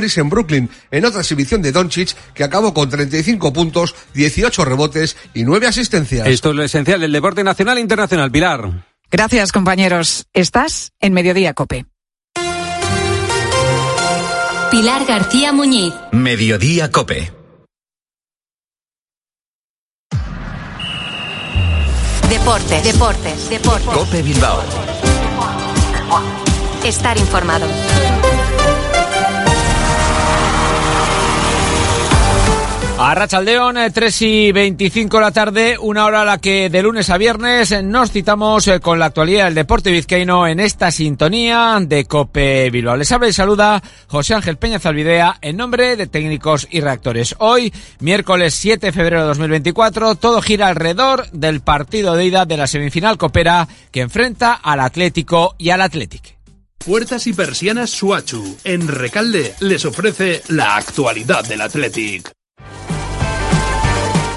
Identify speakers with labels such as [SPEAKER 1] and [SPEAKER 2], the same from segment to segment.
[SPEAKER 1] En Brooklyn, en otra exhibición de Doncic que acabó con 35 puntos, 18 rebotes y 9 asistencias.
[SPEAKER 2] Esto es lo esencial del deporte nacional e internacional. Pilar.
[SPEAKER 3] Gracias, compañeros. Estás en Mediodía Cope.
[SPEAKER 4] Pilar García Muñiz.
[SPEAKER 5] Mediodía Cope.
[SPEAKER 4] Deportes, deportes, deportes.
[SPEAKER 5] Cope Bilbao.
[SPEAKER 4] Estar informado.
[SPEAKER 6] A Rachaldeón, 3 y 25 de la tarde, una hora a la que de lunes a viernes nos citamos eh, con la actualidad del deporte vizcaíno en esta sintonía de Cope Bilbao. Les habla y saluda José Ángel Peña Zalvidea en nombre de técnicos y reactores. Hoy, miércoles 7 de febrero de 2024, todo gira alrededor del partido de ida de la semifinal copera que enfrenta al Atlético y al Atlético.
[SPEAKER 7] Puertas y persianas Suachu. En Recalde les ofrece la actualidad del Athletic.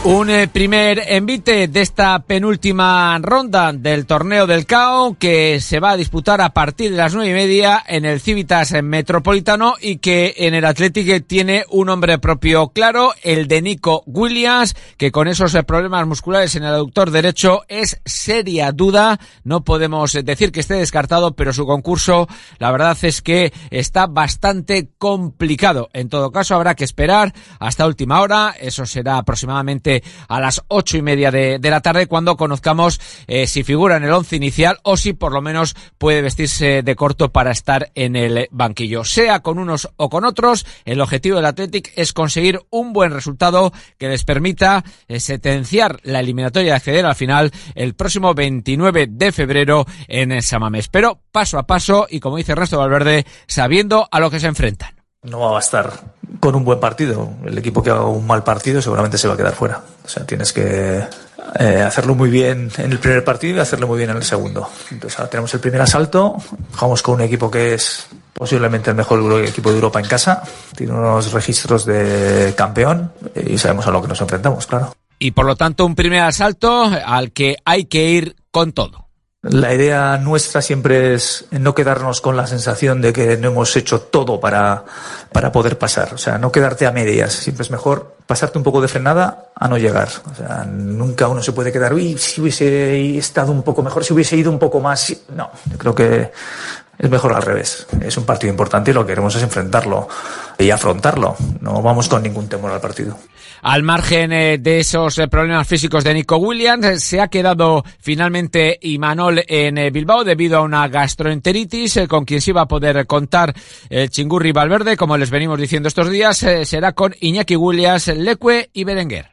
[SPEAKER 6] Un eh, primer envite de esta penúltima ronda del torneo del CAO que se va a disputar a partir de las nueve y media en el Civitas Metropolitano y que en el Athletic tiene un nombre propio claro, el de Nico Williams, que con esos eh, problemas musculares en el aductor derecho es seria duda. No podemos eh, decir que esté descartado, pero su concurso, la verdad es que está bastante complicado. En todo caso, habrá que esperar hasta última hora. Eso será aproximadamente a las ocho y media de, la tarde cuando conozcamos eh, si figura en el once inicial o si por lo menos puede vestirse de corto para estar en el banquillo. Sea con unos o con otros, el objetivo del Athletic es conseguir un buen resultado que les permita eh, sentenciar la eliminatoria de acceder al final el próximo 29 de febrero en Samamés. Pero paso a paso y como dice Ernesto Valverde, sabiendo a lo que se enfrentan.
[SPEAKER 8] No va a bastar con un buen partido. El equipo que haga un mal partido seguramente se va a quedar fuera. O sea, tienes que eh, hacerlo muy bien en el primer partido y hacerlo muy bien en el segundo. Entonces ahora tenemos el primer asalto, jugamos con un equipo que es posiblemente el mejor equipo de Europa en casa, tiene unos registros de campeón y sabemos a lo que nos enfrentamos, claro.
[SPEAKER 6] Y por lo tanto un primer asalto al que hay que ir con todo.
[SPEAKER 8] La idea nuestra siempre es no quedarnos con la sensación de que no hemos hecho todo para, para poder pasar. O sea, no quedarte a medias. Siempre es mejor pasarte un poco de frenada a no llegar. O sea, nunca uno se puede quedar, uy, si hubiese estado un poco mejor, si hubiese ido un poco más. No, yo creo que es mejor al revés. Es un partido importante y lo que queremos es enfrentarlo y afrontarlo. No vamos con ningún temor al partido.
[SPEAKER 6] Al margen eh, de esos eh, problemas físicos de Nico Williams, eh, se ha quedado finalmente Imanol en Bilbao debido a una gastroenteritis con quien se iba a poder contar el Chingurri Valverde, como les venimos diciendo estos días, será con Iñaki Williams, Leque y Berenguer.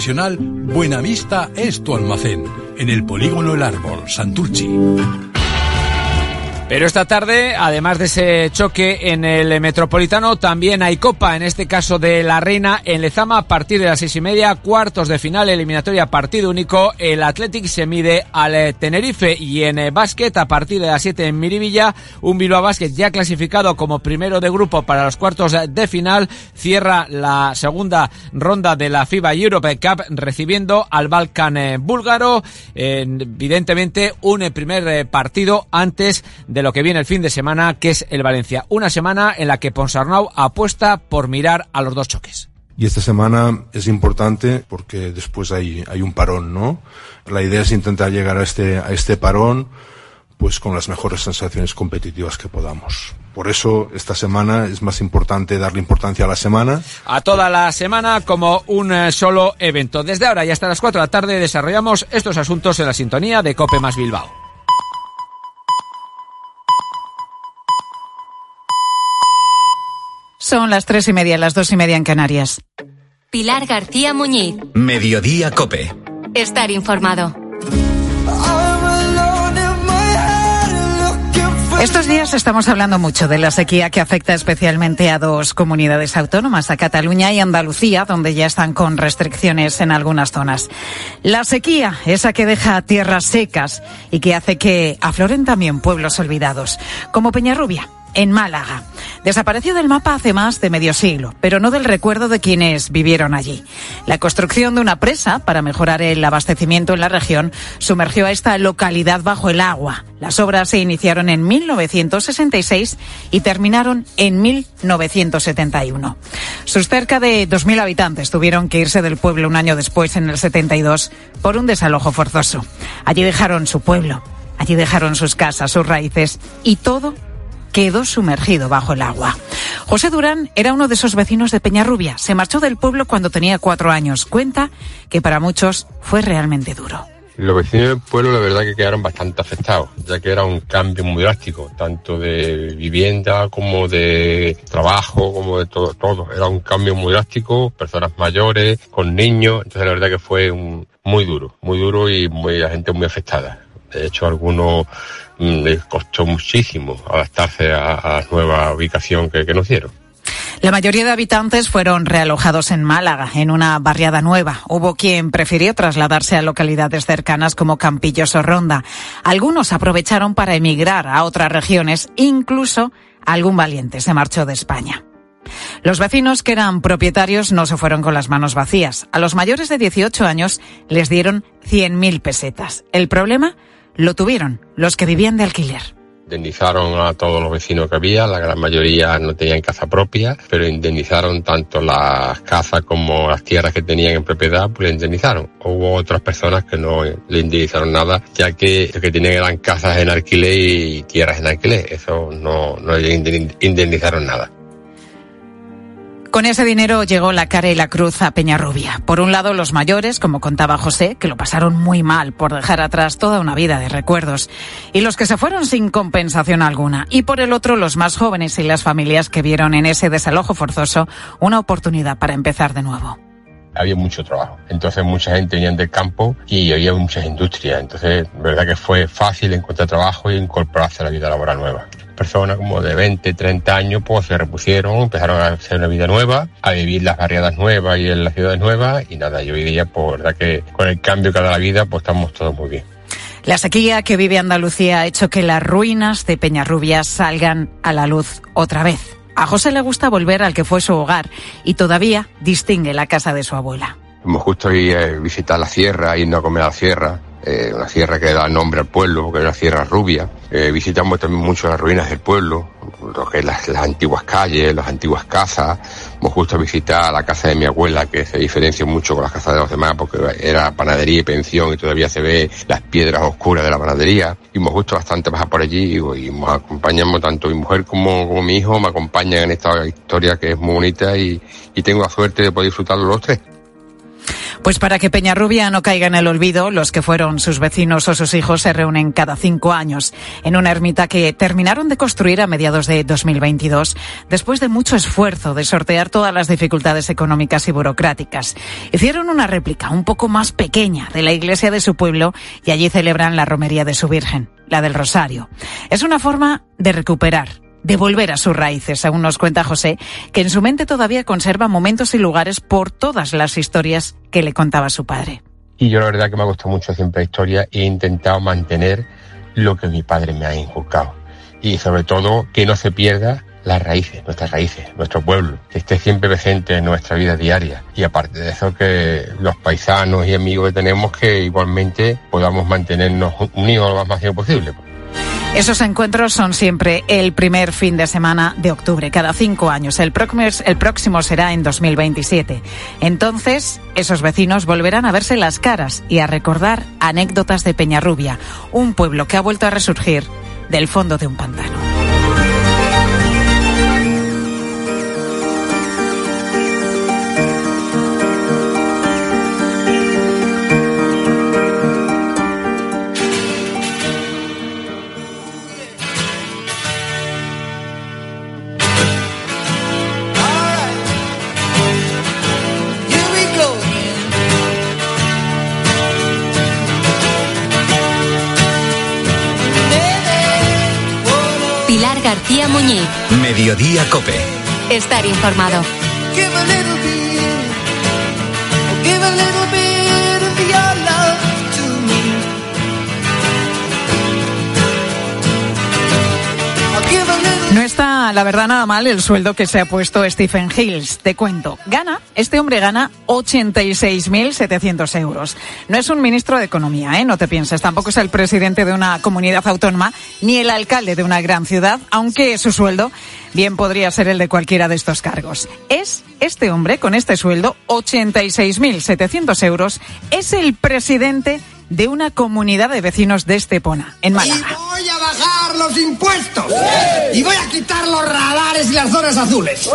[SPEAKER 9] Buenavista es tu almacén. En el polígono El Árbol, Santurchi.
[SPEAKER 6] Pero esta tarde, además de ese choque en el Metropolitano, también hay Copa, en este caso de la Reina en Lezama, a partir de las seis y media, cuartos de final, eliminatoria partido único. El Athletic se mide al eh, Tenerife y en eh, básquet, a partir de las siete en Miribilla, un Bilbao Basket ya clasificado como primero de grupo para los cuartos de final, cierra la segunda ronda de la FIBA Europe Cup recibiendo al Balkan eh, búlgaro. Evidentemente, un primer partido antes de lo que viene el fin de semana, que es el Valencia. Una semana en la que Ponsarnau apuesta por mirar a los dos choques.
[SPEAKER 10] Y esta semana es importante porque después hay, hay un parón, ¿no? La idea es intentar llegar a este, a este parón pues con las mejores sensaciones competitivas que podamos. Por eso esta semana es más importante darle importancia a la semana.
[SPEAKER 6] A toda la semana como un eh, solo evento. Desde ahora y hasta las 4 de la tarde desarrollamos estos asuntos en la sintonía de Cope más Bilbao.
[SPEAKER 3] Son las tres y media, las dos y media en Canarias.
[SPEAKER 4] Pilar García Muñiz.
[SPEAKER 5] Mediodía Cope.
[SPEAKER 4] Estar informado.
[SPEAKER 3] Estos días estamos hablando mucho de la sequía que afecta especialmente a dos comunidades autónomas, a Cataluña y Andalucía, donde ya están con restricciones en algunas zonas. La sequía, esa que deja tierras secas y que hace que afloren también pueblos olvidados, como Peñarrubia en Málaga. Desapareció del mapa hace más de medio siglo, pero no del recuerdo de quienes vivieron allí. La construcción de una presa para mejorar el abastecimiento en la región sumergió a esta localidad bajo el agua. Las obras se iniciaron en 1966 y terminaron en 1971. Sus cerca de 2.000 habitantes tuvieron que irse del pueblo un año después, en el 72, por un desalojo forzoso. Allí dejaron su pueblo, allí dejaron sus casas, sus raíces y todo quedó sumergido bajo el agua. José Durán era uno de esos vecinos de Peñarrubia. Se marchó del pueblo cuando tenía cuatro años. Cuenta que para muchos fue realmente duro.
[SPEAKER 11] Los vecinos del pueblo la verdad que quedaron bastante afectados, ya que era un cambio muy drástico, tanto de vivienda como de trabajo, como de todo, todo. Era un cambio muy drástico, personas mayores, con niños, entonces la verdad que fue un, muy duro, muy duro y muy, la gente muy afectada. De hecho, a algunos mm, costó muchísimo adaptarse a, la nueva ubicación que, que nos dieron.
[SPEAKER 3] La mayoría de habitantes fueron realojados en Málaga, en una barriada nueva. Hubo quien prefirió trasladarse a localidades cercanas como Campillos o Ronda. Algunos aprovecharon para emigrar a otras regiones, incluso algún valiente se marchó de España. Los vecinos que eran propietarios no se fueron con las manos vacías. A los mayores de 18 años les dieron 100.000 pesetas. El problema lo tuvieron los que vivían de alquiler.
[SPEAKER 11] Indemnizaron a todos los vecinos que había, la gran mayoría no tenían casa propia, pero indemnizaron tanto las casas como las tierras que tenían en propiedad, pues le indemnizaron. Hubo otras personas que no le indemnizaron nada, ya que lo que tenían eran casas en alquiler y tierras en alquiler. Eso no, no le indemnizaron nada.
[SPEAKER 3] Con ese dinero llegó la cara y la cruz a Peñarrubia. Por un lado, los mayores, como contaba José, que lo pasaron muy mal por dejar atrás toda una vida de recuerdos, y los que se fueron sin compensación alguna. Y por el otro, los más jóvenes y las familias que vieron en ese desalojo forzoso una oportunidad para empezar de nuevo
[SPEAKER 11] había mucho trabajo. Entonces mucha gente venía del campo y había muchas industrias. Entonces, verdad que fue fácil encontrar trabajo y incorporarse a la vida laboral nueva. Personas como de 20, 30 años pues se repusieron, empezaron a hacer una vida nueva, a vivir las barriadas nuevas y en las ciudades nuevas y nada, yo día pues verdad que con el cambio que da la vida pues estamos todos muy bien.
[SPEAKER 3] La sequía que vive Andalucía ha hecho que las ruinas de Peñarrubia salgan a la luz otra vez. A José le gusta volver al que fue su hogar y todavía distingue la casa de su abuela.
[SPEAKER 11] Hemos justo ir a visitar la sierra, irnos a comer a la sierra, eh, una sierra que da nombre al pueblo, porque es una sierra rubia. Eh, visitamos también mucho las ruinas del pueblo, lo que es las, las, antiguas calles, las antiguas casas. Hemos justo visitar la casa de mi abuela, que se diferencia mucho con las casas de los demás, porque era panadería y pensión y todavía se ve las piedras oscuras de la panadería. Y hemos justo bastante pasar por allí y, y nos acompañamos tanto mi mujer como, como, mi hijo, me acompañan en esta historia que es muy bonita y, y tengo la suerte de poder disfrutarlo los tres.
[SPEAKER 3] Pues para que Peñarrubia no caiga en el olvido, los que fueron sus vecinos o sus hijos se reúnen cada cinco años en una ermita que terminaron de construir a mediados de 2022, después de mucho esfuerzo de sortear todas las dificultades económicas y burocráticas. Hicieron una réplica un poco más pequeña de la iglesia de su pueblo y allí celebran la romería de su Virgen, la del Rosario. Es una forma de recuperar de volver a sus raíces, según nos cuenta José, que en su mente todavía conserva momentos y lugares por todas las historias que le contaba su padre.
[SPEAKER 11] Y yo la verdad que me ha gustado mucho siempre la historia e he intentado mantener lo que mi padre me ha inculcado. Y sobre todo que no se pierda las raíces, nuestras raíces, nuestro pueblo, que esté siempre presente en nuestra vida diaria. Y aparte de eso, que los paisanos y amigos que tenemos, que igualmente podamos mantenernos unidos lo más máximo posible.
[SPEAKER 3] Esos encuentros son siempre el primer fin de semana de octubre, cada cinco años. El próximo, el próximo será en 2027. Entonces, esos vecinos volverán a verse las caras y a recordar anécdotas de Peñarrubia, un pueblo que ha vuelto a resurgir del fondo de un pantano.
[SPEAKER 4] García Muñiz.
[SPEAKER 5] Mediodía Cope.
[SPEAKER 4] Estar informado.
[SPEAKER 3] La verdad, nada mal el sueldo que se ha puesto Stephen Hills. Te cuento. Gana, este hombre gana 86.700 euros. No es un ministro de Economía, ¿eh? No te pienses. Tampoco es el presidente de una comunidad autónoma, ni el alcalde de una gran ciudad, aunque su sueldo bien podría ser el de cualquiera de estos cargos. Es este hombre, con este sueldo, 86.700 euros, es el presidente de una comunidad de vecinos de Estepona, en Málaga.
[SPEAKER 12] Bajar los impuestos. Y voy a quitar los radares y las zonas azules.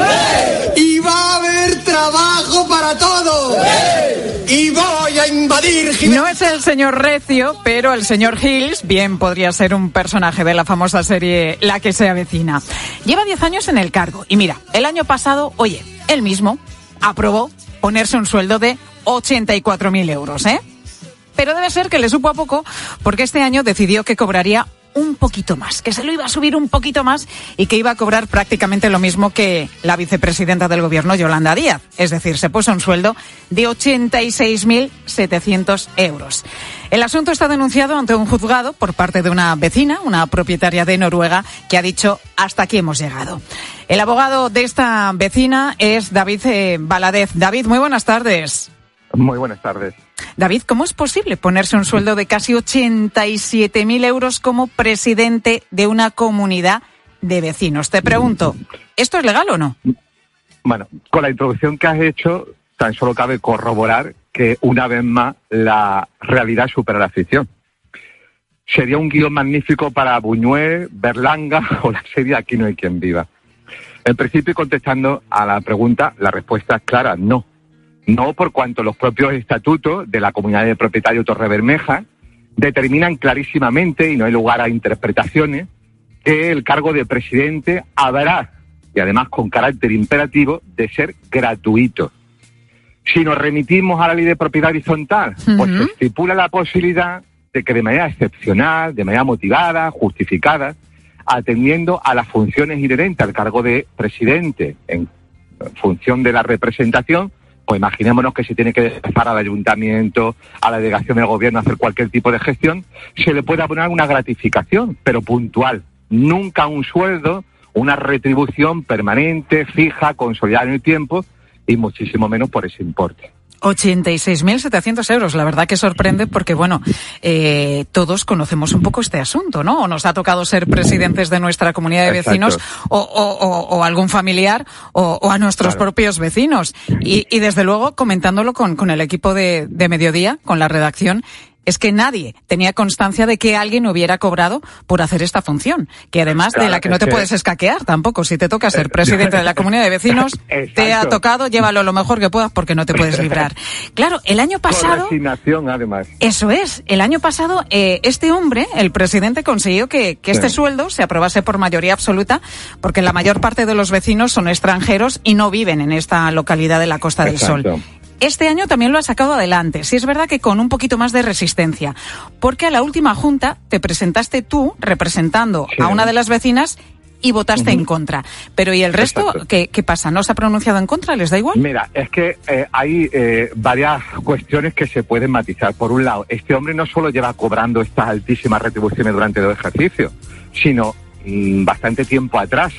[SPEAKER 12] Y va a haber trabajo para todos. Y voy a invadir
[SPEAKER 3] No es el señor Recio, pero el señor Hills bien podría ser un personaje de la famosa serie La que se avecina. Lleva 10 años en el cargo. Y mira, el año pasado, oye, él mismo aprobó ponerse un sueldo de 84.000 euros, ¿eh? pero debe ser que le supo a poco porque este año decidió que cobraría un poquito más, que se lo iba a subir un poquito más y que iba a cobrar prácticamente lo mismo que la vicepresidenta del gobierno, Yolanda Díaz. Es decir, se puso un sueldo de 86.700 euros. El asunto está denunciado ante un juzgado por parte de una vecina, una propietaria de Noruega, que ha dicho hasta aquí hemos llegado. El abogado de esta vecina es David eh, Baladez. David, muy buenas tardes.
[SPEAKER 13] Muy buenas tardes.
[SPEAKER 3] David, ¿cómo es posible ponerse un sueldo de casi 87.000 euros como presidente de una comunidad de vecinos? Te pregunto, ¿esto es legal o no?
[SPEAKER 13] Bueno, con la introducción que has hecho, tan solo cabe corroborar que una vez más la realidad supera la ficción. Sería un guion magnífico para Buñuel, Berlanga o la serie Aquí no hay quien viva. En principio, contestando a la pregunta, la respuesta es clara, no no por cuanto los propios estatutos de la comunidad de propietarios Torre Bermeja determinan clarísimamente, y no hay lugar a interpretaciones, que el cargo de presidente habrá, y además con carácter imperativo, de ser gratuito. Si nos remitimos a la ley de propiedad horizontal, pues se estipula la posibilidad de que de manera excepcional, de manera motivada, justificada, atendiendo a las funciones inherentes al cargo de presidente en función de la representación, pues imaginémonos que se tiene que desplazar al ayuntamiento, a la delegación del gobierno a hacer cualquier tipo de gestión, se le puede abonar una gratificación, pero puntual, nunca un sueldo, una retribución permanente, fija, consolidada en el tiempo y muchísimo menos por ese importe.
[SPEAKER 3] 86.700 euros. La verdad que sorprende porque, bueno, eh, todos conocemos un poco este asunto, ¿no? O nos ha tocado ser presidentes de nuestra comunidad de vecinos o, o, algún familiar o, a nuestros propios vecinos. Y, y, desde luego, comentándolo con, con el equipo de, de Mediodía, con la redacción, es que nadie tenía constancia de que alguien hubiera cobrado por hacer esta función, que además de la que no te puedes escaquear tampoco. Si te toca ser presidente de la comunidad de vecinos, te ha tocado, llévalo lo mejor que puedas porque no te puedes librar. Claro, el año pasado...
[SPEAKER 13] además.
[SPEAKER 3] Eso es. El año pasado, eh, este hombre, el presidente, consiguió que, este sueldo se aprobase por mayoría absoluta, porque la mayor parte de los vecinos son extranjeros y no viven en esta localidad de la Costa del Sol este año también lo ha sacado adelante. Sí es verdad que con un poquito más de resistencia, porque a la última junta te presentaste tú representando a una de las vecinas y votaste en contra. Pero ¿y el resto ¿qué, pasa? ¿No se ha pronunciado en contra? ¿Les da igual?
[SPEAKER 13] Mira, es que eh, hay eh, varias cuestiones que se pueden matizar. Por un lado, este hombre no solo lleva cobrando estas altísimas retribuciones durante los ejercicios, sino mm, bastante tiempo atrás,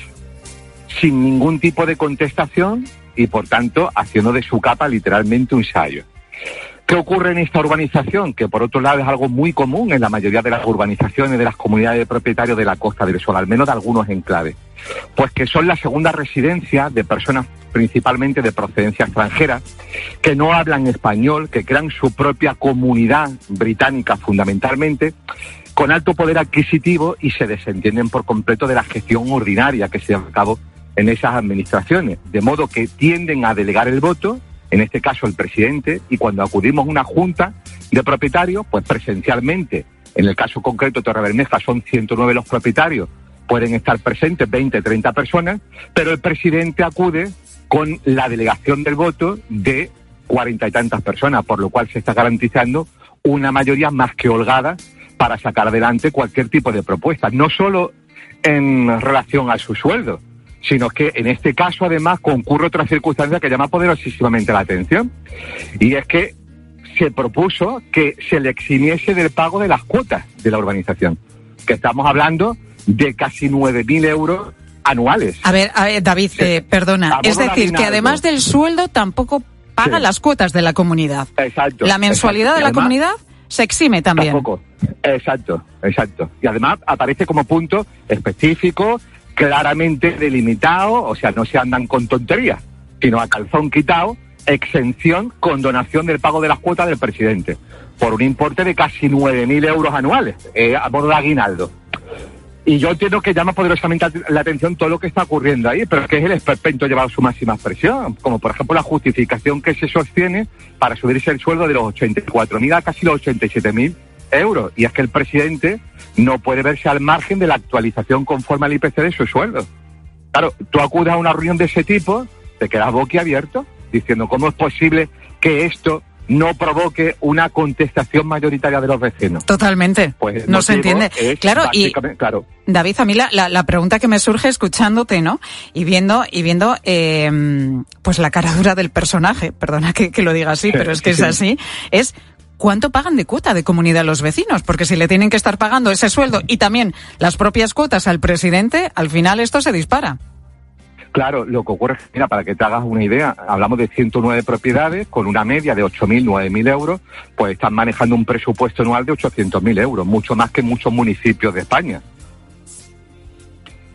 [SPEAKER 13] sin ningún tipo de contestación y por tanto haciendo de su capa literalmente un sallo. ¿Qué ocurre en esta urbanización? Que por otro lado es algo muy común en la mayoría de las urbanizaciones de las comunidades de propietarios de la Costa del Sol, al menos de algunos enclaves. Pues que son la segunda residencia de personas principalmente de procedencia extranjera, que no hablan español, que crean su propia comunidad británica fundamentalmente, con alto poder adquisitivo y se desentienden por completo de la gestión ordinaria que se lleva a cabo en esas administraciones, de modo que tienden a delegar el voto, en este caso el presidente, y cuando acudimos a una junta de propietarios, pues presencialmente, en el caso concreto de Torre Bermeja son 109 los propietarios, pueden estar presentes 20, 30 personas, pero el presidente acude con la delegación del voto de cuarenta y tantas personas, por lo cual se está garantizando una mayoría más que holgada para sacar adelante cualquier tipo de propuesta, no solo en relación a su sueldo, sino que en este caso además concurre otra circunstancia que llama poderosísimamente la atención, y es que se propuso que se le eximiese del pago de las cuotas de la urbanización, que estamos hablando de casi 9.000 euros anuales.
[SPEAKER 3] A ver, a ver David, eh, perdona. Es decir, que además del sueldo tampoco paga las cuotas de la comunidad.
[SPEAKER 13] Exacto.
[SPEAKER 3] La mensualidad de la comunidad se exime también.
[SPEAKER 13] Tampoco. Exacto, exacto. Y además aparece como punto específico, claramente delimitado, o sea, no se andan con tonterías, sino a calzón quitado, exención con donación del pago de las cuotas del presidente, por un importe de casi 9.000 euros anuales, eh, a modo de aguinaldo. Y yo entiendo que llama poderosamente la atención todo lo que está ocurriendo ahí, pero que es el esperpento llevado su máxima expresión, como por ejemplo la justificación que se sostiene para subirse el sueldo de los 84.000 a casi los 87.000 euros. Y es que el presidente no puede verse al margen de la actualización conforme al IPC de su sueldo. Claro, tú acudes a una reunión de ese tipo, te quedas boquiabierto, diciendo cómo es posible que esto no provoque una contestación mayoritaria de los vecinos.
[SPEAKER 3] Totalmente.
[SPEAKER 13] Pues
[SPEAKER 3] no se entiende. Claro, y
[SPEAKER 13] claro.
[SPEAKER 3] David, a mí la, la, la pregunta que me surge escuchándote, ¿no? Y viendo, y viendo, eh, pues la cara dura del personaje, perdona que, que lo diga así,
[SPEAKER 13] Sí,
[SPEAKER 3] pero es que
[SPEAKER 13] sí,
[SPEAKER 3] es
[SPEAKER 13] sí.
[SPEAKER 3] así, es ¿cuánto pagan de cuota de comunidad los vecinos? Porque si le tienen que estar pagando ese sueldo y también las propias cuotas al presidente, al final esto se dispara.
[SPEAKER 13] Claro, lo que ocurre mira, para que te hagas una idea, hablamos de 109 propiedades con una media de 8.000, 9.000 euros, pues están manejando un presupuesto anual de 800.000 euros, mucho más que muchos municipios de España.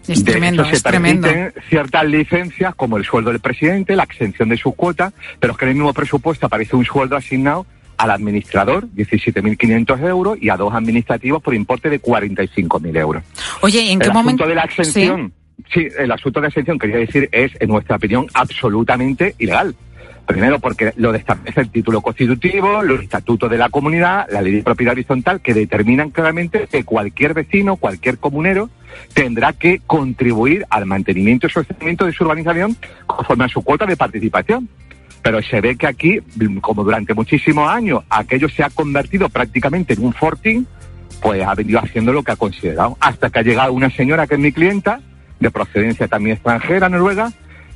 [SPEAKER 3] Es
[SPEAKER 13] de
[SPEAKER 3] tremendo,
[SPEAKER 13] hecho, se
[SPEAKER 3] es tremendo.
[SPEAKER 13] permiten ciertas licencias como el sueldo del presidente, la exención de sus cuotas, pero es que en el mismo presupuesto aparece un sueldo asignado al administrador, 17.500 euros, y a dos administrativos por importe de 45.000 euros.
[SPEAKER 3] Oye, ¿y en qué
[SPEAKER 13] el
[SPEAKER 3] momento?
[SPEAKER 13] asunto de la exención, sí. el asunto de la exención, quería decir, es, en nuestra opinión, absolutamente ilegal. Primero, porque lo establece el título constitutivo, los estatutos de la comunidad, la ley de propiedad horizontal, que determinan claramente que cualquier vecino, cualquier comunero, tendrá que contribuir al mantenimiento y sostenimiento de su urbanización conforme a su cuota de participación. Pero se ve que aquí, como durante muchísimos años, aquello se ha convertido prácticamente en un fortín, pues ha venido haciendo lo que ha considerado. Hasta que ha llegado una señora que es mi clienta, de procedencia también extranjera, noruega,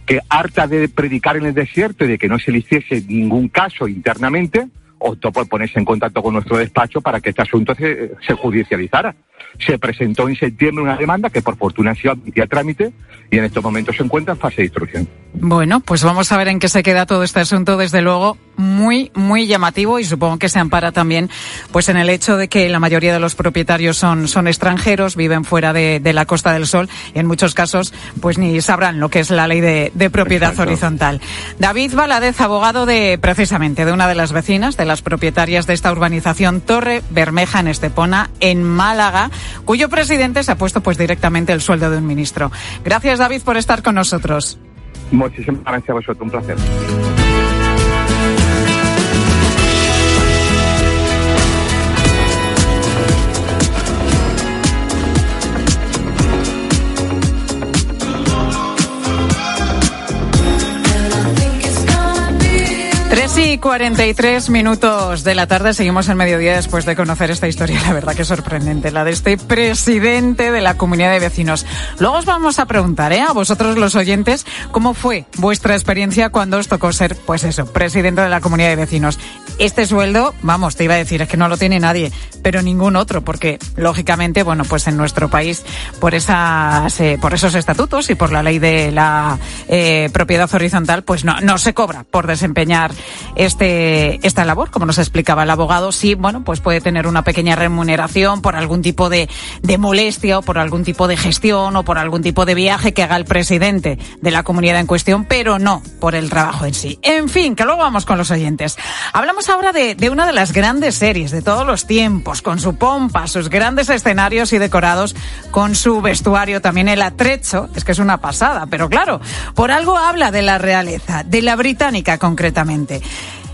[SPEAKER 13] que harta de predicar en el desierto y de que no se le hiciese ningún caso internamente, optó por ponerse en contacto con nuestro despacho para que este asunto se, se judicializara. Se presentó en septiembre una demanda que por fortuna ha sido admitida a trámite y en estos momentos se encuentra en fase de instrucción.
[SPEAKER 3] Bueno, pues vamos a ver en qué se queda todo este asunto, desde luego muy, muy llamativo y supongo que se ampara también pues en el hecho de que la mayoría de los propietarios son, son extranjeros, viven fuera de, de la Costa del Sol y en muchos casos pues ni sabrán lo que es la ley de, de propiedad
[SPEAKER 13] Exacto.
[SPEAKER 3] horizontal. David Valadez, abogado de precisamente de una de las vecinas, de las propietarias de esta urbanización Torre Bermeja en Estepona, en Málaga, cuyo presidente se ha puesto pues directamente el sueldo de un ministro. Gracias David por estar con nosotros.
[SPEAKER 13] Muchísimas gracias a vosotros, un placer.
[SPEAKER 3] Tres y 43 minutos de la tarde, seguimos en mediodía después de conocer esta historia, la verdad que sorprendente, la de este presidente de la comunidad de vecinos. Luego os vamos a preguntar, ¿eh? A vosotros los oyentes, ¿cómo fue vuestra experiencia cuando os tocó ser, pues eso, presidente de la comunidad de vecinos? Este sueldo, vamos, te iba a decir, es que no lo tiene nadie, pero ningún otro, porque lógicamente, bueno, pues en nuestro país, por esas, eh, por esos estatutos y por la ley de la eh, propiedad horizontal, pues no, no se cobra por desempeñar este, esta labor, como nos explicaba el abogado, sí, bueno, pues puede tener una pequeña remuneración por algún tipo de, de molestia o por algún tipo de gestión o por algún tipo de viaje que haga el presidente de la comunidad en cuestión, pero no por el trabajo en sí. En fin, que luego vamos con los oyentes. Hablamos ahora de, de una de las grandes series de todos los tiempos, con su pompa, sus grandes escenarios y decorados, con su vestuario, también el atrecho, es que es una pasada, pero claro, por algo habla de la realeza, de la británica concretamente.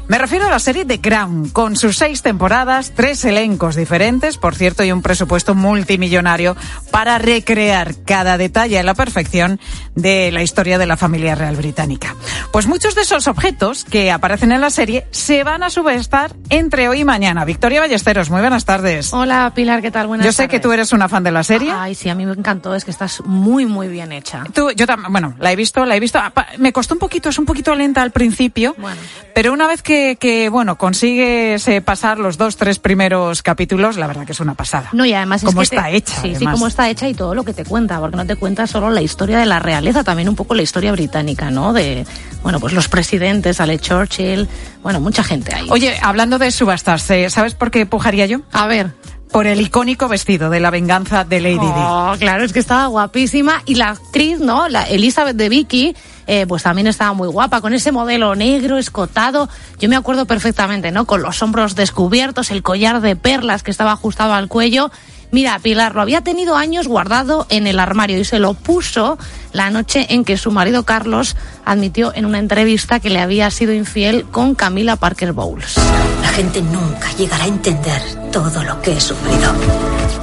[SPEAKER 3] Me refiero a la serie The Crown, con sus seis temporadas, tres elencos diferentes, por cierto, y un presupuesto multimillonario para recrear cada detalle a la perfección de la historia de la familia real británica. Pues muchos de esos objetos que aparecen en la serie se van a subestar entre hoy y mañana. Victoria Ballesteros, muy buenas tardes.
[SPEAKER 5] Hola Pilar, ¿qué tal? Buenas
[SPEAKER 3] Yo sé que tú eres una fan de la serie.
[SPEAKER 5] Ay, sí, a mí me encantó, es que estás muy, muy bien hecha.
[SPEAKER 3] Tú, yo también, bueno, la he visto, la he visto. Ah, Me costó un poquito, es un poquito lenta al principio,
[SPEAKER 5] Bueno.
[SPEAKER 3] pero una vez que, que, bueno, consigues eh, pasar los dos, tres primeros capítulos, la verdad que es una pasada.
[SPEAKER 5] No, y además es
[SPEAKER 3] Cómo
[SPEAKER 5] que te-
[SPEAKER 3] está hecha,
[SPEAKER 5] Sí, sí,
[SPEAKER 3] además.
[SPEAKER 5] cómo está hecha y todo lo que te cuenta, porque no te cuenta solo la historia de la realeza, también un poco la historia británica, ¿no? De, bueno, pues los presidentes, Ale Churchill, bueno, mucha gente ahí.
[SPEAKER 3] Oye, hablando de subastas, eh, ¿sabes por qué pujaría yo?
[SPEAKER 5] A ver.
[SPEAKER 3] Por el icónico vestido de la venganza de Lady Di.
[SPEAKER 5] Oh, claro, es que estaba guapísima. Y la actriz, ¿no? La Elizabeth de Vicky, eh, pues también estaba muy guapa, con ese modelo negro, escotado. Yo me acuerdo perfectamente, ¿no? Con los hombros descubiertos, el collar de perlas que estaba ajustado al cuello. Mira, Pilar lo había tenido años guardado en el armario y se lo puso la noche en que su marido Carlos admitió en una entrevista que le había sido infiel con Camila Parker Bowles.
[SPEAKER 14] La gente nunca llegará a entender todo lo que he sufrido.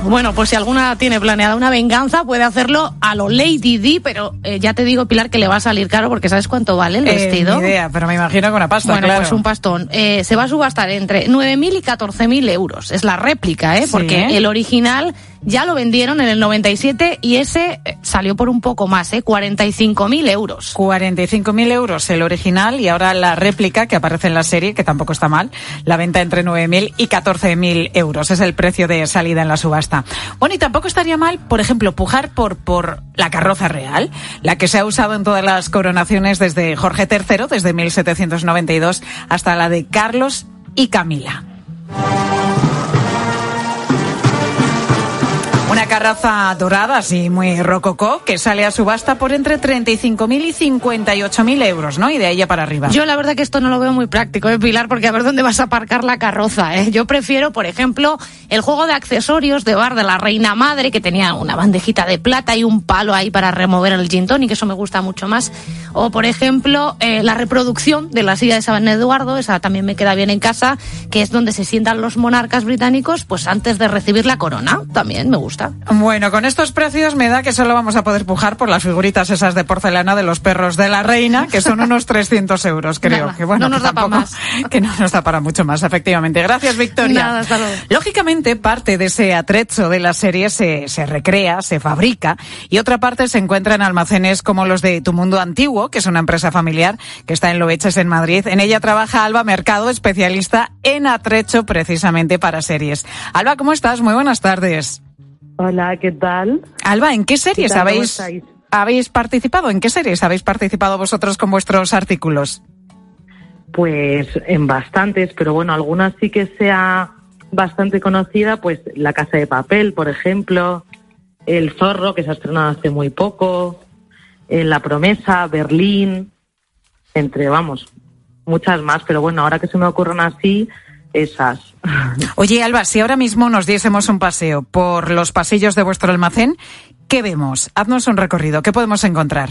[SPEAKER 5] Bueno, pues si alguna tiene planeada una venganza, puede hacerlo a lo Lady Di, pero eh, ya te digo, Pilar, que le va a salir caro porque ¿sabes cuánto vale el
[SPEAKER 3] Eh,
[SPEAKER 5] vestido?
[SPEAKER 3] ni idea, pero me imagino que una pasta,
[SPEAKER 5] Bueno,
[SPEAKER 3] claro.
[SPEAKER 5] pues un pastón. Eh, se va a subastar entre 9.000 y 14.000 euros. Es la réplica, ¿eh?
[SPEAKER 3] Sí.
[SPEAKER 5] Porque el original ya lo vendieron en el 97 y ese eh, salió por un poco más, ¿eh? 45.000 euros.
[SPEAKER 3] 45.000 euros el original y ahora la réplica que aparece en la serie, que tampoco está mal, la venta entre 9.000 y 14.000 euros. Es el precio de salida en la subasta. Bueno, y tampoco estaría mal, por ejemplo, pujar por, por la carroza real, la que se ha usado en todas las coronaciones desde Jorge III, desde 1792, hasta la de Carlos y Camila. Carroza dorada, así muy rococó, que sale a subasta por entre 35.000 y 58.000 euros, ¿no? Y de ya para arriba.
[SPEAKER 5] Yo la verdad que esto no lo veo muy práctico, ¿eh, Pilar? Porque a ver dónde vas a aparcar la carroza, ¿eh? Yo prefiero, por ejemplo, el juego de accesorios de bar de la reina madre, que tenía una bandejita de plata y un palo ahí para remover el gin tonic, eso me gusta mucho más. O, por ejemplo, eh, la reproducción de la silla de San Eduardo, esa también me queda bien en casa, que es donde se sientan los monarcas británicos, pues antes de recibir la corona. También me gusta.
[SPEAKER 3] Bueno, con estos precios me da que solo vamos a poder pujar por las figuritas esas de porcelana de los perros de la reina, que son unos 300 euros, creo.
[SPEAKER 5] Nada,
[SPEAKER 3] que bueno,
[SPEAKER 5] no nos
[SPEAKER 3] que
[SPEAKER 5] da pa'
[SPEAKER 3] tampoco-
[SPEAKER 5] más.
[SPEAKER 3] Que no nos da para mucho más, efectivamente. Gracias, Victoria.
[SPEAKER 5] Nada, hasta luego.
[SPEAKER 3] Lógicamente, parte de ese atrecho de la serie se, se recrea, se fabrica, y otra parte se encuentra en almacenes como los de Tu Mundo Antiguo, que es una empresa familiar que está en Loeches, en Madrid. En ella trabaja Alba Mercado, especialista en atrecho precisamente para series. Alba, ¿cómo estás? Muy buenas tardes.
[SPEAKER 15] Hola, ¿qué tal?
[SPEAKER 3] Alba, ¿en qué series
[SPEAKER 15] ¿Qué tal? ¿Cómo
[SPEAKER 3] habéis, habéis participado? ¿En qué series habéis participado vosotros con vuestros artículos?
[SPEAKER 15] Pues en bastantes, pero bueno, algunas sí que sea bastante conocida, pues La Casa de Papel, por ejemplo, El Zorro, que se ha estrenado hace muy poco, eh, La Promesa, Berlín, entre, vamos, muchas más, pero bueno, ahora que se me ocurren así, esas.
[SPEAKER 3] Oye, Alba, si ahora mismo nos diésemos un paseo por los pasillos de vuestro almacén, ¿qué vemos? Haznos un recorrido. ¿Qué podemos encontrar?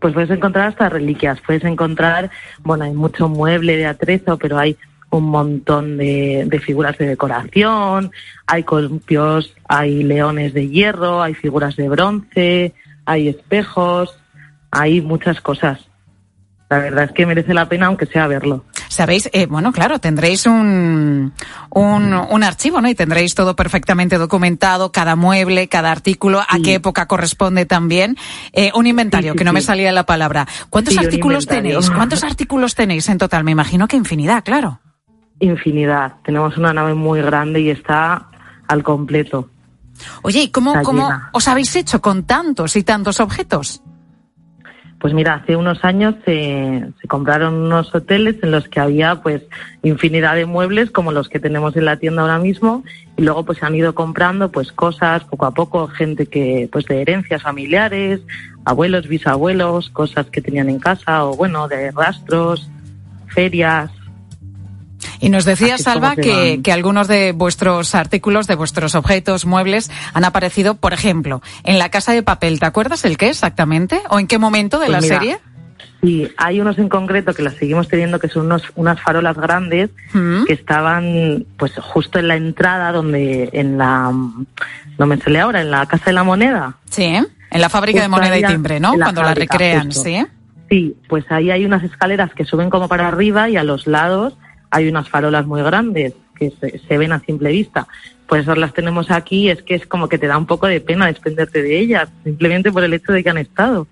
[SPEAKER 15] Pues puedes encontrar hasta reliquias, puedes encontrar, bueno, hay mucho mueble de atrezo, pero hay un montón de, de figuras de decoración, hay columpios, hay leones de hierro, hay figuras de bronce, hay espejos, hay muchas cosas. La verdad es que merece la pena aunque sea verlo.
[SPEAKER 3] Sabéis, eh, bueno, claro, tendréis un, un, un archivo, ¿no? Y tendréis todo perfectamente documentado, cada mueble, cada artículo, a qué época corresponde también. Eh, un inventario,
[SPEAKER 15] Sí,
[SPEAKER 3] que no me salía la palabra. ¿Cuántos artículos tenéis? ¿Cuántos artículos tenéis en total? Me imagino que infinidad, claro.
[SPEAKER 15] Infinidad. Tenemos una nave muy grande y está al completo.
[SPEAKER 3] Oye, ¿y cómo, cómo os habéis hecho con tantos y tantos objetos?
[SPEAKER 15] Pues mira, hace unos años se, se compraron unos hoteles en los que había pues infinidad de muebles como los que tenemos en la tienda ahora mismo. Y luego pues se han ido comprando pues cosas poco a poco, gente que pues de herencias familiares, abuelos, bisabuelos, cosas que tenían en casa o bueno, de rastros, ferias,
[SPEAKER 3] y nos decía,
[SPEAKER 15] Así
[SPEAKER 3] Salva, que, que algunos de vuestros artículos, de vuestros objetos, muebles, han aparecido, por ejemplo, en la casa de papel. ¿Te acuerdas el qué exactamente? ¿O en qué momento de
[SPEAKER 15] Pues
[SPEAKER 3] la
[SPEAKER 15] mira,
[SPEAKER 3] serie?
[SPEAKER 15] Sí, hay unos en concreto que las seguimos teniendo que son unos, unas farolas grandes
[SPEAKER 3] Mm.
[SPEAKER 15] que estaban pues justo en la entrada donde en la no me sale ahora en la casa de la moneda.
[SPEAKER 3] Sí, en la fábrica de moneda y timbre, ¿no? Cuando la recrean,
[SPEAKER 15] justo.
[SPEAKER 3] ¿sí?
[SPEAKER 15] Sí, pues ahí hay unas escaleras que suben como para arriba y a los lados hay unas farolas muy grandes que se, se ven a simple vista. Pues esas las tenemos aquí, es que es como que te da un poco de pena desprenderte de ellas, simplemente por el hecho de que han estado.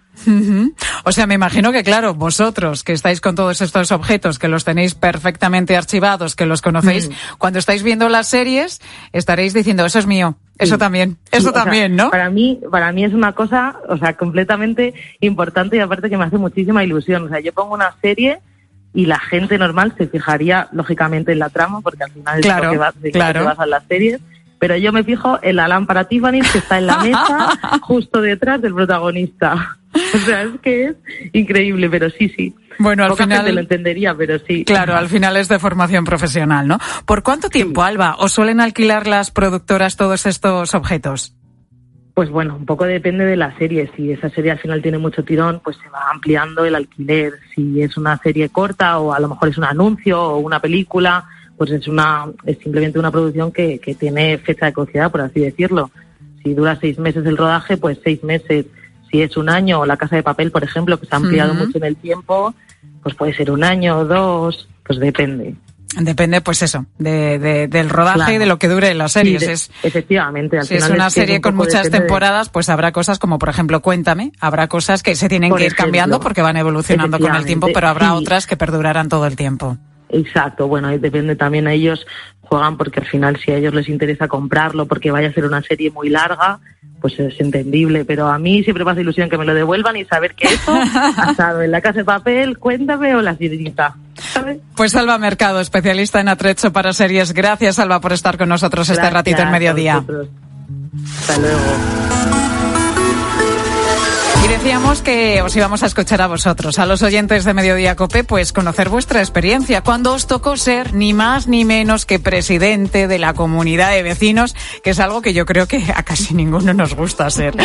[SPEAKER 3] O sea, me imagino que, claro, vosotros que estáis con todos estos objetos, que los tenéis perfectamente archivados, que los conocéis, cuando estáis viendo las series, estaréis diciendo, eso es mío, eso
[SPEAKER 15] Sí.
[SPEAKER 3] también,
[SPEAKER 15] Sí,
[SPEAKER 3] eso
[SPEAKER 15] o sea,
[SPEAKER 3] también, ¿no?
[SPEAKER 15] Para mí, para mí es una cosa, o sea, completamente importante y aparte que me hace muchísima ilusión. O sea, yo pongo una serie y la gente normal se fijaría lógicamente en la trama porque al final es lo que va, de lo
[SPEAKER 3] claro.
[SPEAKER 15] que basan las series. Pero yo me fijo en la lámpara Tiffany que está en la mesa justo detrás del protagonista. O sea, es que es increíble, pero sí, sí.
[SPEAKER 3] Bueno, al
[SPEAKER 15] Poca
[SPEAKER 3] final-
[SPEAKER 15] gente lo entendería, pero sí.
[SPEAKER 3] Claro, al final es de formación profesional, ¿no? ¿Por cuánto tiempo, Alba, os suelen alquilar las productoras todos estos objetos?
[SPEAKER 15] Pues bueno, un poco depende de la serie. Si esa serie al final tiene mucho tirón, pues se va ampliando el alquiler. Si es una serie corta o a lo mejor es un anuncio o una película, pues es una es simplemente una producción que, que tiene fecha de caducidad, por así decirlo. Si dura seis meses el rodaje, pues seis meses. Si es un año o La Casa de Papel, por ejemplo, que se ha ampliado mucho en el tiempo, pues puede ser un año o dos, pues depende.
[SPEAKER 3] Depende, pues eso, de, de- del rodaje
[SPEAKER 15] Claro.
[SPEAKER 3] y de lo que dure las series.
[SPEAKER 15] Sí, de-
[SPEAKER 3] es,
[SPEAKER 15] efectivamente. Al
[SPEAKER 3] si es
[SPEAKER 15] final
[SPEAKER 3] una
[SPEAKER 15] que
[SPEAKER 3] serie
[SPEAKER 15] un
[SPEAKER 3] con muchas temporadas, pues habrá cosas como, por ejemplo, Cuéntame, habrá cosas que se tienen
[SPEAKER 15] Por
[SPEAKER 3] que ir
[SPEAKER 15] ejemplo,
[SPEAKER 3] cambiando porque van evolucionando con el tiempo, pero habrá
[SPEAKER 15] sí.
[SPEAKER 3] otras que perdurarán todo el tiempo.
[SPEAKER 15] Exacto, bueno, ahí depende también a ellos, juegan porque al final si a ellos les interesa comprarlo porque vaya a ser una serie muy larga, pues es entendible, pero a mí siempre me hace ilusión que me lo devuelvan y saber que eso ha estado en la casa de papel, cuéntame o la sirenita. ¿sabes?
[SPEAKER 3] Pues Alba Mercado, especialista en atrecho para series. Gracias, Alba, por estar con nosotros este ratito en mediodía.
[SPEAKER 15] Hasta luego.
[SPEAKER 3] Decíamos que os íbamos a escuchar a vosotros, a los oyentes de Mediodía Cope, pues conocer vuestra experiencia. Cuando os tocó ser ni más ni menos que presidente de la comunidad de vecinos, que es algo que yo creo que a casi ninguno nos gusta ser.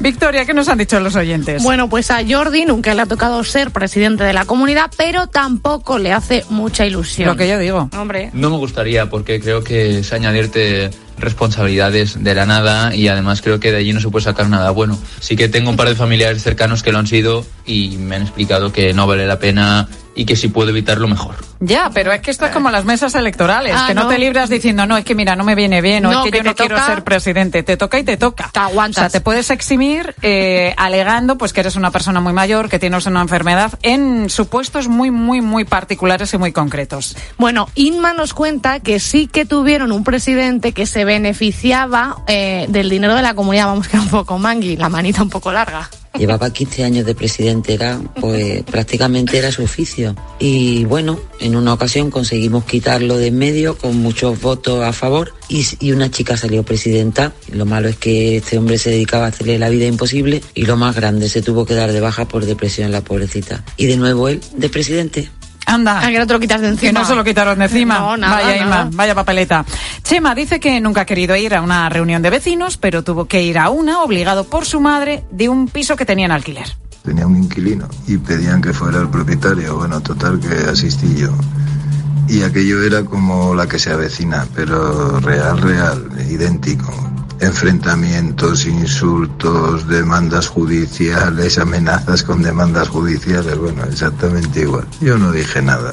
[SPEAKER 3] Victoria, ¿qué nos han dicho los oyentes?
[SPEAKER 5] Bueno, pues a Jordi nunca le ha tocado ser presidente de la comunidad, pero tampoco le hace mucha ilusión.
[SPEAKER 3] Lo que yo digo.
[SPEAKER 5] Hombre.
[SPEAKER 16] No me gustaría porque creo que es añadirte responsabilidades de la nada y además creo que de allí no se puede sacar nada bueno. Sí que tengo un par de familiares cercanos que lo han sido y me han explicado que no vale la pena y que si puedo evitarlo mejor.
[SPEAKER 3] Ya, pero es que esto es como las mesas electorales,
[SPEAKER 5] Ah,
[SPEAKER 3] que no,
[SPEAKER 5] no.
[SPEAKER 3] te libras diciendo, no, es que mira, no me viene bien, o
[SPEAKER 5] No,
[SPEAKER 3] es que,
[SPEAKER 5] que
[SPEAKER 3] yo no quiero ser presidente. Te toca y te toca.
[SPEAKER 5] Te aguantas.
[SPEAKER 3] O sea, te puedes eximir eh, alegando pues que eres una persona muy mayor, que tienes una enfermedad, en supuestos muy, muy, muy particulares y muy concretos.
[SPEAKER 5] Bueno, Inma nos cuenta que sí que tuvieron un presidente que se beneficiaba eh, del dinero de la comunidad. Vamos, que era un poco mangui, la manita un poco larga.
[SPEAKER 17] Llevaba 15 años de presidente, era, pues prácticamente era su oficio. Y bueno, en una ocasión conseguimos quitarlo de en medio con muchos votos a favor y, y una chica salió presidenta. Lo malo es que este hombre se dedicaba a hacerle la vida imposible y lo más grande, se tuvo que dar de baja por depresión la pobrecita. Y de nuevo él, de presidente.
[SPEAKER 3] Anda.
[SPEAKER 5] Ah, que no te lo quitas de encima.
[SPEAKER 3] Que no se lo quitaron de encima.
[SPEAKER 5] No, nada,
[SPEAKER 3] vaya,
[SPEAKER 5] nada.
[SPEAKER 3] Inma, vaya papeleta. Chema dice que nunca ha querido ir a una reunión de vecinos, pero tuvo que ir a una obligado por su madre de un piso que tenía en alquiler.
[SPEAKER 18] Tenía un inquilino y pedían que fuera el propietario. Bueno, total que asistí yo. Y aquello era como la que se avecina, pero real, real, idéntico. Enfrentamientos, insultos, demandas judiciales, amenazas con demandas judiciales, bueno, exactamente igual. Yo no dije nada.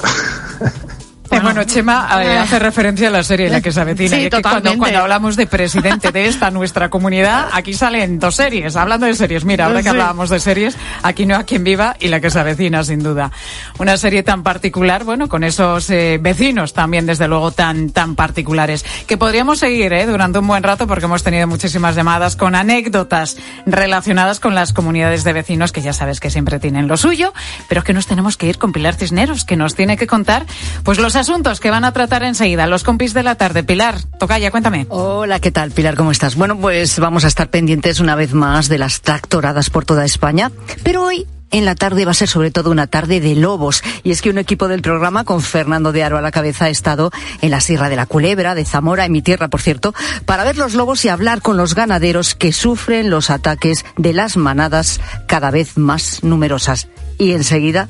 [SPEAKER 3] Te Bueno, Chema eh, hace referencia a la serie La que se avecina.
[SPEAKER 5] Sí,
[SPEAKER 3] y que cuando, cuando hablamos de presidente de esta nuestra comunidad, aquí salen dos series. Hablando de series, mira, ahora que
[SPEAKER 5] Sí.
[SPEAKER 3] hablábamos de series, aquí no a quien viva y La que se avecina, sin duda. Una serie tan particular, bueno, con esos eh, vecinos también, desde luego, tan, tan particulares. Que podríamos seguir eh, durante un buen rato porque hemos tenido muchísimas llamadas con anécdotas relacionadas con las comunidades de vecinos que ya sabes que siempre tienen lo suyo, pero que nos tenemos que ir con Pilar Cisneros, que nos tiene que contar pues los asuntos que van a tratar enseguida los compis de la tarde. Pilar, toca ya, cuéntame.
[SPEAKER 19] Hola, ¿qué tal, Pilar? ¿Cómo estás? Bueno, pues vamos a estar pendientes una vez más de las tractoradas por toda España, pero hoy en la tarde va a ser sobre todo una tarde de lobos. Y es que un equipo del programa, con Fernando de Aro a la cabeza, ha estado en la Sierra de la Culebra, de Zamora, en mi tierra, por cierto, para ver los lobos y hablar con los ganaderos que sufren los ataques de las manadas cada vez más numerosas. Y enseguida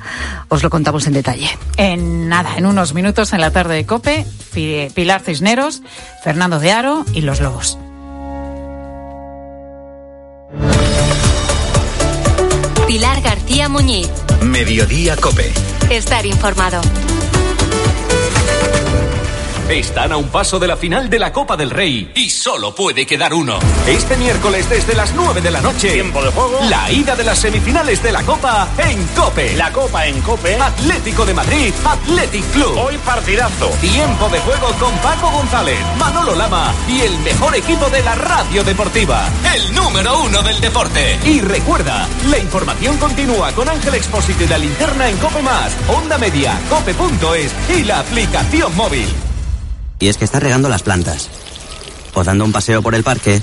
[SPEAKER 19] os lo contamos en detalle.
[SPEAKER 3] En nada, en unos minutos en la tarde de Cope, Pilar Cisneros, Fernando de Aro y los lobos.
[SPEAKER 4] García Muñiz.
[SPEAKER 20] Mediodía Cope.
[SPEAKER 4] Estar informado.
[SPEAKER 21] Están a un paso de la final de la Copa del Rey y solo puede quedar uno. Este miércoles desde las 9 de la noche. Tiempo de juego. La ida de las semifinales de la Copa en Cope. La Copa en Cope. Atlético de Madrid, Athletic Club. Hoy partidazo. Tiempo de juego con Paco González, Manolo Lama y el mejor equipo de la radio deportiva. El número uno del deporte. Y recuerda, la información continúa con Ángel Expósito y la linterna en Cope Más, Onda Media, Cope.es y la aplicación móvil.
[SPEAKER 22] Y es que estás regando las plantas, o dando un paseo por el parque,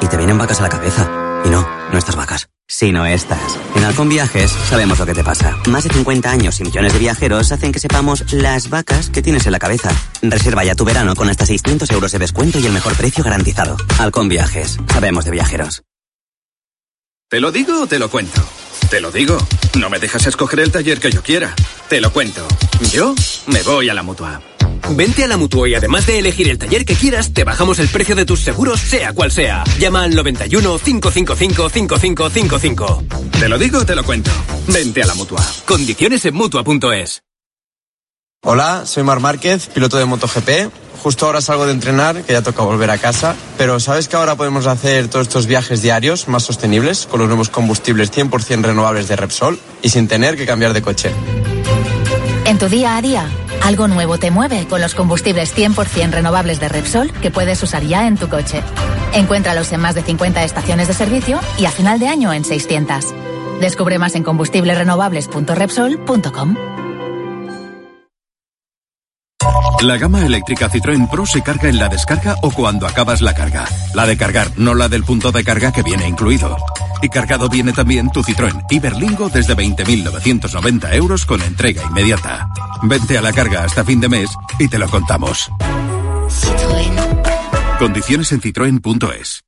[SPEAKER 22] y te vienen vacas a la cabeza. Y no, no estas vacas, sino estas. En Halcón Viajes sabemos lo que te pasa. Más de 50 años y millones de viajeros hacen que sepamos las vacas que tienes en la cabeza. Reserva ya tu verano con hasta 600 euros de descuento y el mejor precio garantizado. Halcón Viajes, sabemos de viajeros.
[SPEAKER 23] ¿Te lo digo o te lo cuento? Te lo digo. No me dejas escoger el taller que yo quiera. Te lo cuento. Yo me voy a la mutua.
[SPEAKER 24] Vente a la Mutua y además de elegir el taller que quieras, te bajamos el precio de tus seguros, sea cual sea. Llama al 91 555 5555.
[SPEAKER 23] Te lo digo o te lo cuento. Vente a la mutua.
[SPEAKER 24] Condiciones en Mutua.es.
[SPEAKER 25] Hola, soy Mar Márquez, piloto de MotoGP. Justo ahora salgo de entrenar, que ya toca volver a casa. Pero ¿sabes que ahora podemos hacer todos estos viajes diarios más sostenibles con los nuevos combustibles 100% renovables de Repsol y sin tener que cambiar de coche?
[SPEAKER 26] En tu día a día, algo nuevo te mueve con los combustibles 100% renovables de Repsol que puedes usar ya en tu coche. Encuéntralos en más de 50 estaciones de servicio y a final de año en 600. Descubre más en combustiblesrenovables.repsol.com.
[SPEAKER 27] La gama eléctrica Citroën Pro se carga en la descarga o cuando acabas la carga. La de cargar, no la del punto de carga que viene incluido. Y cargado viene también tu Citroën Iberlingo desde 20.990 euros con entrega inmediata. Vente a la carga hasta fin de mes y te lo contamos. Condiciones en citroen.es.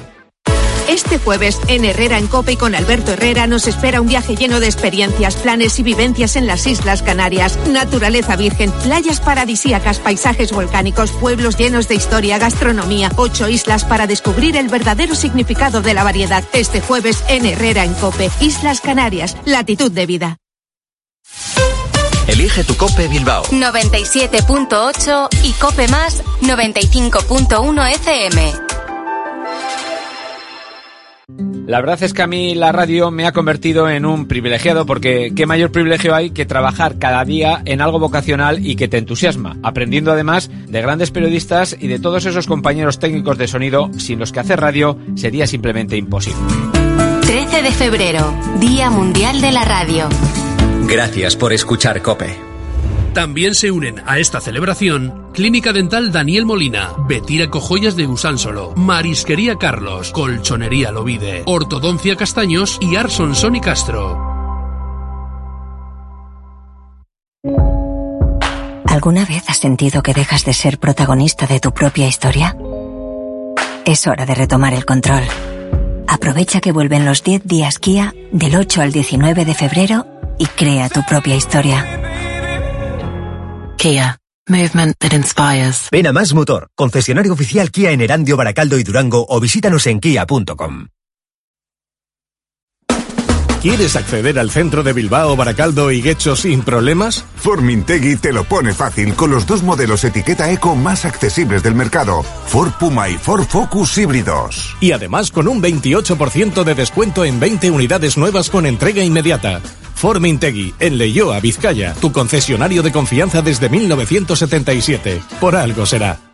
[SPEAKER 28] Este jueves, en Herrera en Cope y con Alberto Herrera, nos espera un viaje lleno de experiencias, planes y vivencias en las Islas Canarias. Naturaleza virgen, playas paradisíacas, paisajes volcánicos, pueblos llenos de historia, gastronomía, ocho islas para descubrir el verdadero significado de la variedad. Este jueves, en Herrera en Cope, Islas Canarias, latitud de vida.
[SPEAKER 20] Elige tu Cope Bilbao.
[SPEAKER 4] 97.8 y Cope Más 95.1 FM.
[SPEAKER 6] La verdad es que a mí la radio me ha convertido en un privilegiado porque qué mayor privilegio hay que trabajar cada día en algo vocacional y que te entusiasma, aprendiendo además de grandes periodistas y de todos esos compañeros técnicos de sonido sin los que hacer radio sería simplemente imposible.
[SPEAKER 4] 13 de febrero, Día Mundial de la Radio.
[SPEAKER 20] Gracias por escuchar Cope.
[SPEAKER 7] También se unen a esta celebración Clínica Dental Daniel Molina, Betira Cojoyas de Usánsolo, Marisquería Carlos, Colchonería Lovide, Ortodoncia Castaños y Arson Sony Castro.
[SPEAKER 29] ¿Alguna vez has sentido que dejas de ser protagonista de tu propia historia? Es hora de retomar el control. Aprovecha que vuelven los 10 días Kia del 8 al 19 de febrero y crea tu propia historia.
[SPEAKER 30] Kia. Movement that inspires.
[SPEAKER 31] Ven a Más Motor, concesionario oficial Kia en Erandio, Baracaldo y Durango o visítanos en kia.com.
[SPEAKER 32] ¿Quieres acceder al centro de Bilbao, Baracaldo y Guecho sin problemas?
[SPEAKER 33] Formintegui te lo pone fácil con los dos modelos etiqueta eco más accesibles del mercado, Ford Puma y Ford Focus híbridos.
[SPEAKER 32] Y además con un 28% de descuento en 20 unidades nuevas con entrega inmediata. Formintegui, en Leyoa, Vizcaya, tu concesionario de confianza desde 1977. Por algo será.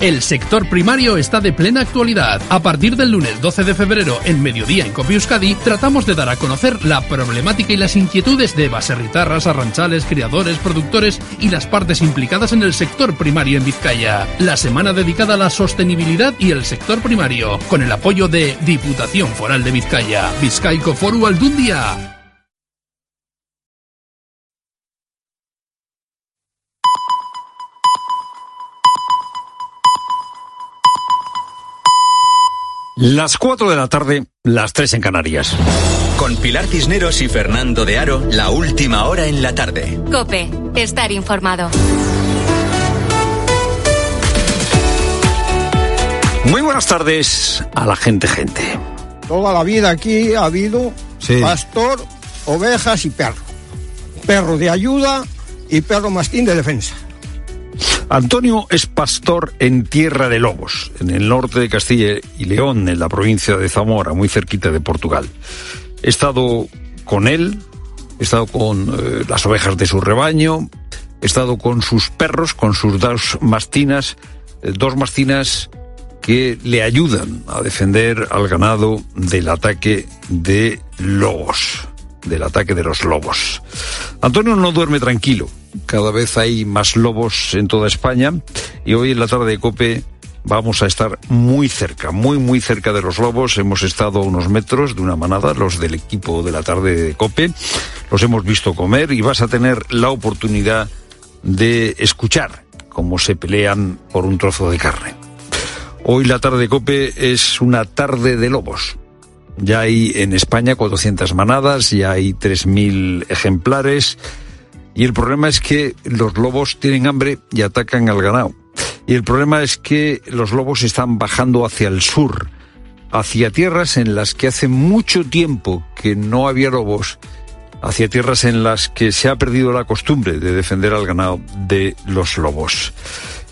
[SPEAKER 7] El sector primario está de plena actualidad. A partir del lunes 12 de febrero, en mediodía en Copi Euskadi, tratamos de dar a conocer la problemática y las inquietudes de baserritarras, arranchales, criadores, productores y las partes implicadas en el sector primario en Vizcaya. La semana dedicada a la sostenibilidad y el sector primario, con el apoyo de Diputación Foral de Vizcaya, Vizcaico Foru Aldundia.
[SPEAKER 34] Las 4 de la tarde, las 3 en Canarias.
[SPEAKER 20] Con Pilar Cisneros y Fernando de Aro, la última hora en la tarde.
[SPEAKER 4] Cope, estar informado.
[SPEAKER 34] Muy buenas tardes a la gente, gente.
[SPEAKER 35] Toda la vida aquí ha habido pastor, ovejas y perro. Perro de ayuda y perro mastín de defensa.
[SPEAKER 34] Antonio es pastor en Tierra de Lobos, en el norte de Castilla y León, en la provincia de Zamora, muy cerquita de Portugal. He estado con él, he estado con eh, las ovejas de su rebaño, he estado con sus perros, con sus dos mastinas, eh, dos mastinas que le ayudan a defender al ganado del ataque de lobos, del ataque de los lobos. Antonio no duerme tranquilo, cada vez hay más lobos en toda España y hoy en la tarde de Cope vamos a estar muy cerca, muy muy cerca de los lobos. Hemos estado a unos metros de una manada, los del equipo de la tarde de Cope. Los hemos visto comer y vas a tener la oportunidad de escuchar cómo se pelean por un trozo de carne. Hoy la tarde de Cope es una tarde de lobos. Ya hay en España 400 manadas, ya hay 3.000 ejemplares. Y el problema es que los lobos tienen hambre y atacan al ganado. Y el problema es que los lobos están bajando hacia el sur, hacia tierras en las que hace mucho tiempo que no había lobos, hacia tierras en las que se ha perdido la costumbre de defender al ganado de los lobos.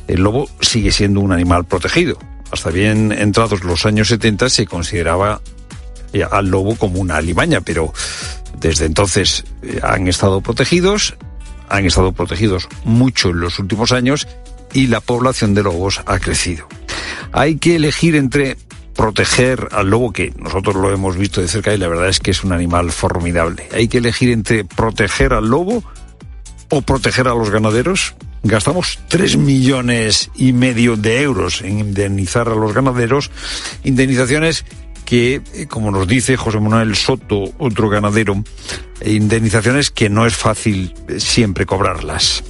[SPEAKER 34] El lobo sigue siendo un animal protegido. Hasta bien entrados los años 70 se consideraba al lobo como una alimaña, pero desde entonces eh, han estado protegidos han estado protegidos mucho en los últimos años y la población de lobos ha crecido. Hay que elegir entre proteger al lobo, que nosotros lo hemos visto de cerca y la verdad es que es un animal formidable. Hay que elegir entre proteger al lobo o proteger a los ganaderos. Gastamos tres millones y medio de euros en indemnizar a los ganaderos, indemnizaciones que, eh, como nos dice José Manuel Soto, otro ganadero, eh, indemnizaciones que no es fácil eh, siempre cobrarlas.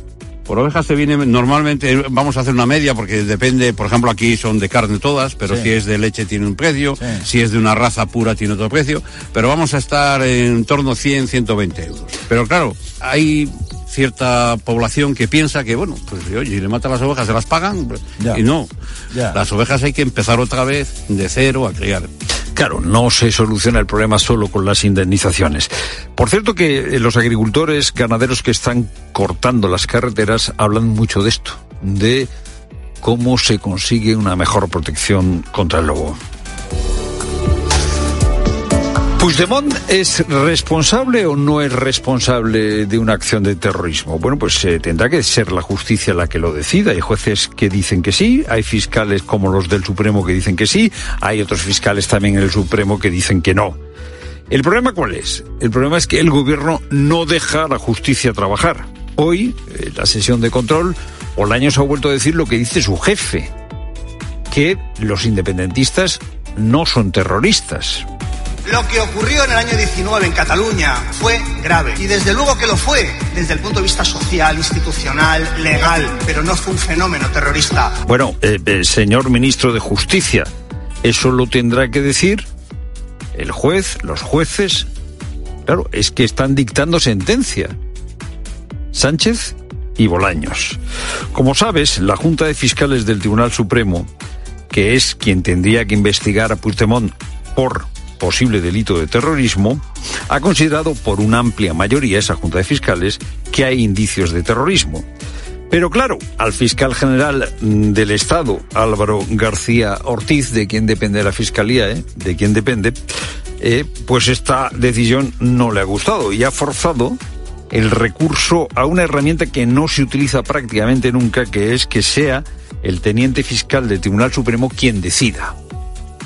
[SPEAKER 36] Por ovejas se viene normalmente, vamos a hacer una media porque depende, por ejemplo aquí son de carne todas, pero si es de leche tiene un precio, si es de una raza pura tiene otro precio, pero vamos a estar en torno a 100, 120 euros. Pero claro, hay cierta población que piensa que, bueno, pues oye, le matan las ovejas, se las pagan, y no. Las ovejas hay que empezar otra vez de cero a criar.
[SPEAKER 34] Claro, no se soluciona el problema solo con las indemnizaciones. Por cierto que eh, los agricultores, ganaderos que están cortando las carreteras hablan mucho de esto, de cómo se consigue una mejor protección contra el lobo. ¿Puigdemont es responsable o no es responsable de una acción de terrorismo? Bueno, pues eh, tendrá que ser la justicia la que lo decida. Hay jueces que dicen que sí, hay fiscales como los del Supremo que dicen que sí, hay otros fiscales también en el Supremo que dicen que no. ¿El problema cuál es? El problema es que el gobierno no deja a la justicia trabajar. Hoy, en eh, la sesión de control, Olaños ha vuelto a decir lo que dice su jefe, que los independentistas no son terroristas.
[SPEAKER 37] Lo que ocurrió en el año 19 en Cataluña fue grave. Y desde luego que lo fue desde el punto de vista social, institucional, legal, pero no fue un fenómeno terrorista.
[SPEAKER 34] Bueno, eh, eh, señor ministro de Justicia, Eso lo tendrá que decir el juez, los jueces. Claro, es que están dictando sentencia. Sánchez y Bolaños. Como sabes, la Junta de Fiscales del Tribunal Supremo, que es quien tendría que investigar a Puigdemont por posible delito de terrorismo, ha considerado por una amplia mayoría esa Junta de Fiscales que hay indicios de terrorismo. Pero claro, al fiscal general del Estado, Álvaro García Ortiz, de quien depende la Fiscalía, ¿eh? de quien depende, eh, pues esta decisión no le ha gustado y ha forzado el recurso a una herramienta que no se utiliza prácticamente nunca, que es que sea el teniente fiscal del Tribunal Supremo quien decida.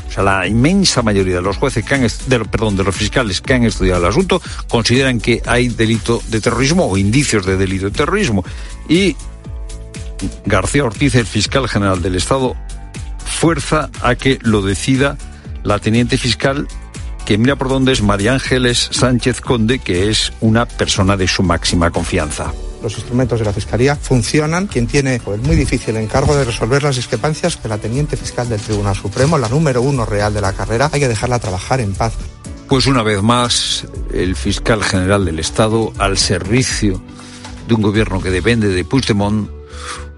[SPEAKER 34] O sea, la inmensa mayoría de los jueces que han, perdón, de los fiscales que han estudiado el asunto consideran que hay delito de terrorismo o indicios de delito de terrorismo. Y García Ortiz, el fiscal general del Estado, fuerza a que lo decida la teniente fiscal que mira por dónde es María Ángeles Sánchez Conde, que es una persona de su máxima confianza
[SPEAKER 38] los instrumentos de la Fiscalía funcionan. Quien tiene el pues, muy difícil encargo de resolver las discrepancias, que la teniente fiscal del Tribunal Supremo, la número uno real de la carrera, hay que dejarla trabajar en paz.
[SPEAKER 34] Pues una vez más, el fiscal general del Estado al servicio de un gobierno que depende de Puigdemont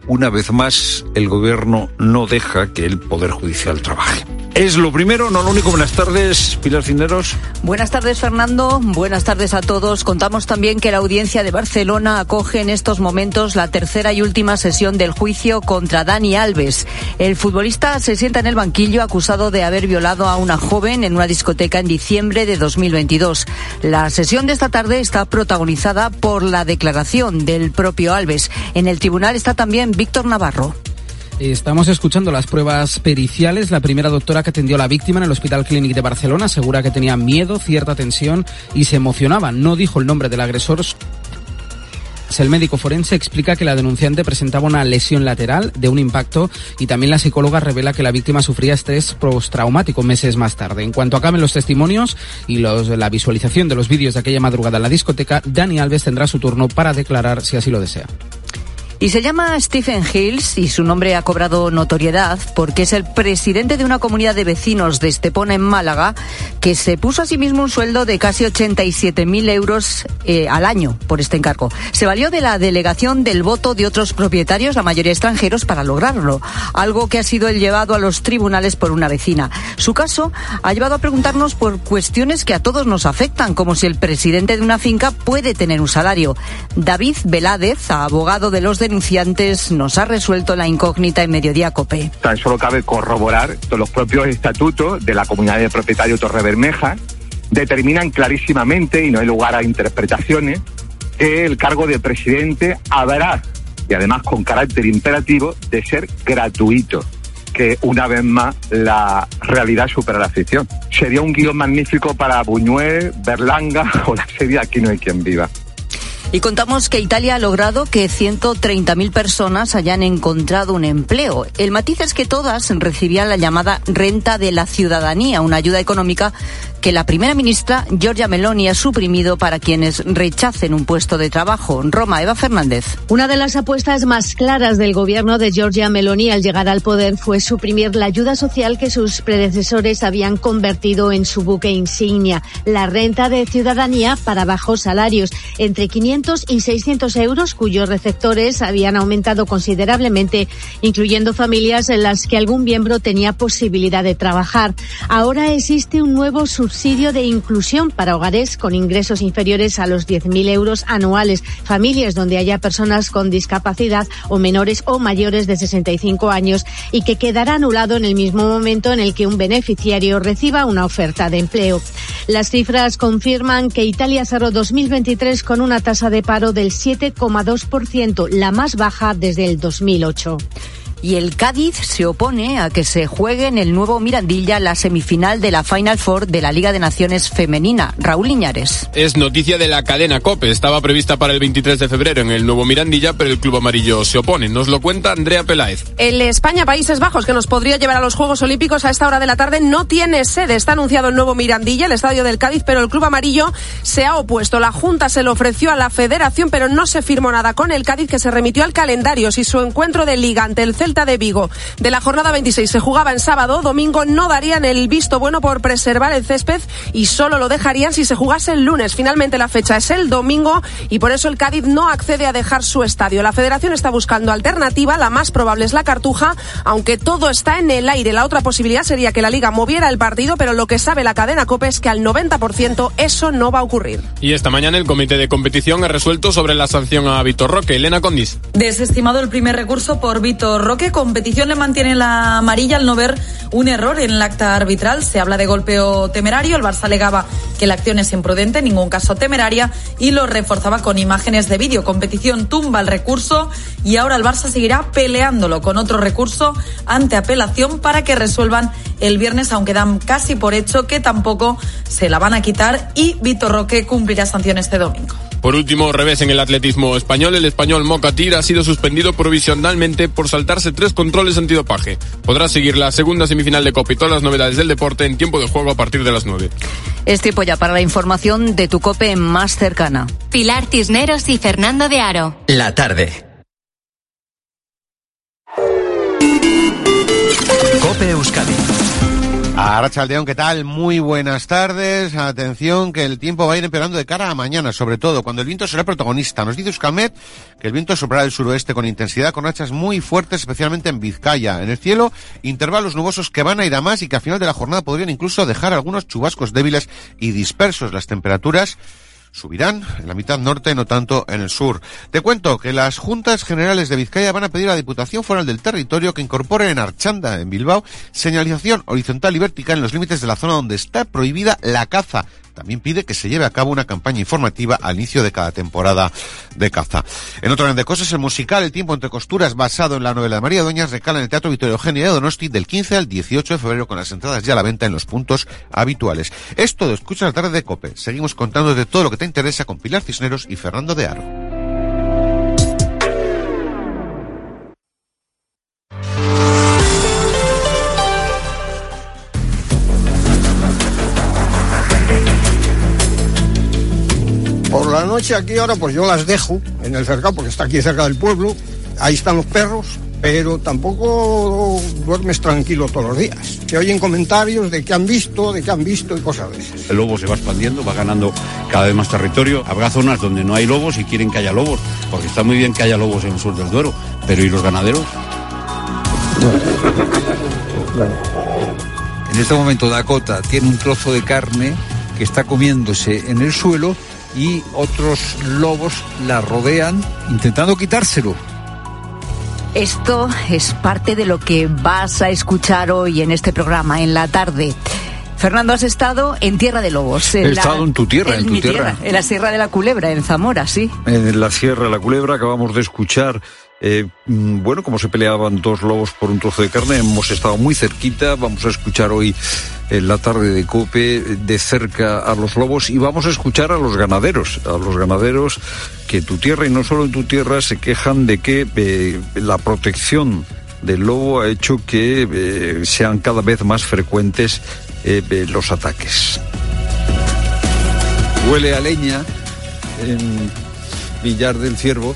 [SPEAKER 34] una vez más, el gobierno no deja que el Poder Judicial trabaje. Es lo primero, no lo único. Buenas tardes, Pilar Cineros.
[SPEAKER 39] Buenas tardes, Fernando. Buenas tardes a todos. Contamos también que la audiencia de Barcelona acoge en estos momentos la tercera y última sesión del juicio contra Dani Alves. El futbolista se sienta en el banquillo acusado de haber violado a una joven en una discoteca en diciembre de 2022. La sesión de esta tarde está protagonizada por la declaración del propio Alves. En el tribunal está también Víctor Navarro.
[SPEAKER 40] Estamos escuchando las pruebas periciales. La primera doctora que atendió a la víctima en el Hospital Clínic de Barcelona asegura que tenía miedo, cierta tensión y se emocionaba. No dijo el nombre del agresor. El médico forense explica que la denunciante presentaba una lesión lateral de un impacto y también la psicóloga revela que la víctima sufría estrés postraumático meses más tarde. En cuanto acaben los testimonios y la visualización de los vídeos de aquella madrugada en la discoteca, Dani Alves tendrá su turno para declarar si así lo desea.
[SPEAKER 39] Y se llama Stephen Hills y su nombre ha cobrado notoriedad porque es el presidente de una comunidad de vecinos de Estepona en Málaga que se puso a sí mismo un sueldo de casi 87.000 euros eh, al año por este encargo. Se valió de la delegación del voto de otros propietarios, la mayoría extranjeros, para lograrlo, algo que ha sido el llevado a los tribunales por una vecina. Su caso ha llevado a preguntarnos por cuestiones que a todos nos afectan, como si el presidente de una finca puede tener un salario. David Veládez, abogado de los de denunciantes nos ha resuelto la incógnita en Mediodía Cope.
[SPEAKER 41] Tan solo cabe corroborar que los propios estatutos de la comunidad de propietarios Torre Bermeja determinan clarísimamente, y no hay lugar a interpretaciones, que el cargo de presidente habrá, y además con carácter imperativo, de ser gratuito que una vez más la realidad supera la ficción. Sería un guion magnífico para Buñuel, Berlanga o la serie Aquí no hay quien viva.
[SPEAKER 39] Y contamos que Italia ha logrado que 130.000 personas hayan encontrado un empleo. El matiz es que todas recibían la llamada renta de la ciudadanía, una ayuda económica que la primera ministra Giorgia Meloni ha suprimido para quienes rechacen un puesto de trabajo. Roma, Eva Fernández.
[SPEAKER 42] Una de las apuestas más claras del gobierno de Giorgia Meloni al llegar al poder fue suprimir la ayuda social que sus predecesores habían convertido en su buque insignia, la renta de ciudadanía para bajos salarios, entre 500 y 600 euros, cuyos receptores habían aumentado considerablemente, incluyendo familias en las que algún miembro tenía posibilidad de trabajar. Ahora existe un nuevo subsidio de inclusión para hogares con ingresos inferiores a los 10.000 euros anuales, familias donde haya personas con discapacidad o menores o mayores de 65 años y que quedará anulado en el mismo momento en el que un beneficiario reciba una oferta de empleo. Las cifras confirman que Italia cerró 2023 con una tasa de paro del 7,2%, la más baja desde el 2008
[SPEAKER 39] y el Cádiz se opone a que se juegue en el nuevo Mirandilla la semifinal de la Final Four de la Liga de Naciones Femenina. Raúl Liñares.
[SPEAKER 43] Es noticia de la cadena COPE. Estaba prevista para el 23 de febrero en el nuevo Mirandilla, pero el Club Amarillo se opone. Nos lo cuenta Andrea Peláez.
[SPEAKER 44] El España-Países Bajos, que nos podría llevar a los Juegos Olímpicos a esta hora de la tarde, no tiene sede. Está anunciado el nuevo Mirandilla, el estadio del Cádiz, pero el Club Amarillo se ha opuesto. La Junta se lo ofreció a la Federación, pero no se firmó nada con el Cádiz, que se remitió al calendario. Si su encuentro de liga ante el Celta de Vigo. De la jornada 26 se jugaba en sábado, domingo no darían el visto bueno por preservar el césped y solo lo dejarían si se jugase el lunes. Finalmente la fecha es el domingo y por eso el Cádiz no accede a dejar su estadio. La federación está buscando alternativa, la más probable es la Cartuja, aunque todo está en el aire. La otra posibilidad sería que la liga moviera el partido, pero lo que sabe la cadena COPE es que al 90% eso no va a ocurrir.
[SPEAKER 43] Y esta mañana el comité de competición ha resuelto sobre la sanción a Vitor Roque. Elena Condis.
[SPEAKER 45] Desestimado el primer recurso por Vitor Roque, competición le mantiene la amarilla al no ver un error en el acta arbitral. Se habla de golpeo temerario. El Barça alegaba que la acción es imprudente, en ningún caso temeraria, y lo reforzaba con imágenes de vídeo. Competición tumba el recurso y ahora el Barça seguirá peleándolo con otro recurso ante apelación para que resuelvan el viernes, aunque dan casi por hecho que tampoco se la van a quitar y Vitor Roque cumplirá sanción este domingo.
[SPEAKER 43] Por último, revés en el atletismo español, el español Mocatir ha sido suspendido provisionalmente por saltarse tres controles antidopaje. Podrá seguir la segunda semifinal de Copa y todas las novedades del deporte en tiempo de juego a partir de las 9.
[SPEAKER 39] Es tiempo ya para la información de tu COPE más cercana.
[SPEAKER 4] Pilar Cisneros y Fernando de Aro.
[SPEAKER 20] La tarde. Cope Euskadi.
[SPEAKER 46] Arrachaldeón, ¿qué tal? Muy buenas tardes. Atención, que el tiempo va a ir empeorando de cara a mañana, sobre todo cuando el viento será protagonista. Nos dice Euskalmet que el viento soplará del suroeste con intensidad, con hachas muy fuertes, especialmente en Vizcaya. En el cielo, intervalos nubosos que van a ir a más y que a final de la jornada podrían incluso dejar algunos chubascos débiles y dispersos. Las temperaturas subirán en la mitad norte, no tanto en el sur. Te cuento que las Juntas Generales de Vizcaya van a pedir a la Diputación Foral del Territorio que incorpore en Archanda, en Bilbao, señalización horizontal y vertical en los límites de la zona donde está prohibida la caza. También pide que se lleve a cabo una campaña informativa al inicio de cada temporada de caza. En otro orden de cosas, el musical El tiempo entre costuras, basado en la novela de María Doñas, recala en el Teatro Vittorio Eugenia de Donosti del 15 al 18 de febrero con las entradas ya a la venta en los puntos habituales. Es todo, escucha la tarde de COPE. Seguimos contando de todo lo que te interesa con Pilar Cisneros y Fernando de Aro.
[SPEAKER 35] La noche aquí ahora pues yo las dejo en el cercado porque está aquí cerca del pueblo. Ahí están los perros, pero tampoco duermes tranquilo todos los días. Se oyen comentarios de qué han visto, de qué han visto y cosas de esas.
[SPEAKER 36] El lobo se va expandiendo, va ganando cada vez más territorio. Habrá zonas donde no hay lobos y quieren que haya lobos, porque está muy bien que haya lobos en el sur del Duero. Pero ¿y los ganaderos?
[SPEAKER 47] En este momento Dakota tiene un trozo de carne que está comiéndose en el suelo y otros lobos la rodean intentando quitárselo.
[SPEAKER 39] Esto es parte de lo que vas a escuchar hoy en este programa, en la tarde. Fernando, has estado en Tierra de Lobos.
[SPEAKER 34] He
[SPEAKER 39] la-
[SPEAKER 34] estado en tu tierra, en tu
[SPEAKER 39] mi
[SPEAKER 34] tierra.
[SPEAKER 39] En la Sierra de la Culebra, en Zamora, sí.
[SPEAKER 34] En la Sierra de la Culebra acabamos de escuchar, eh, mm, bueno, cómo se peleaban dos lobos por un trozo de carne. Hemos estado muy cerquita. Vamos a escuchar hoy en la tarde de Cope eh, de cerca a los lobos y vamos a escuchar a los ganaderos, a los ganaderos que en tu tierra y no solo en tu tierra se quejan de que eh, la protección del lobo ha hecho que eh, sean cada vez más frecuentes eh, eh, los ataques.
[SPEAKER 47] Huele a leña en Villar del Ciervo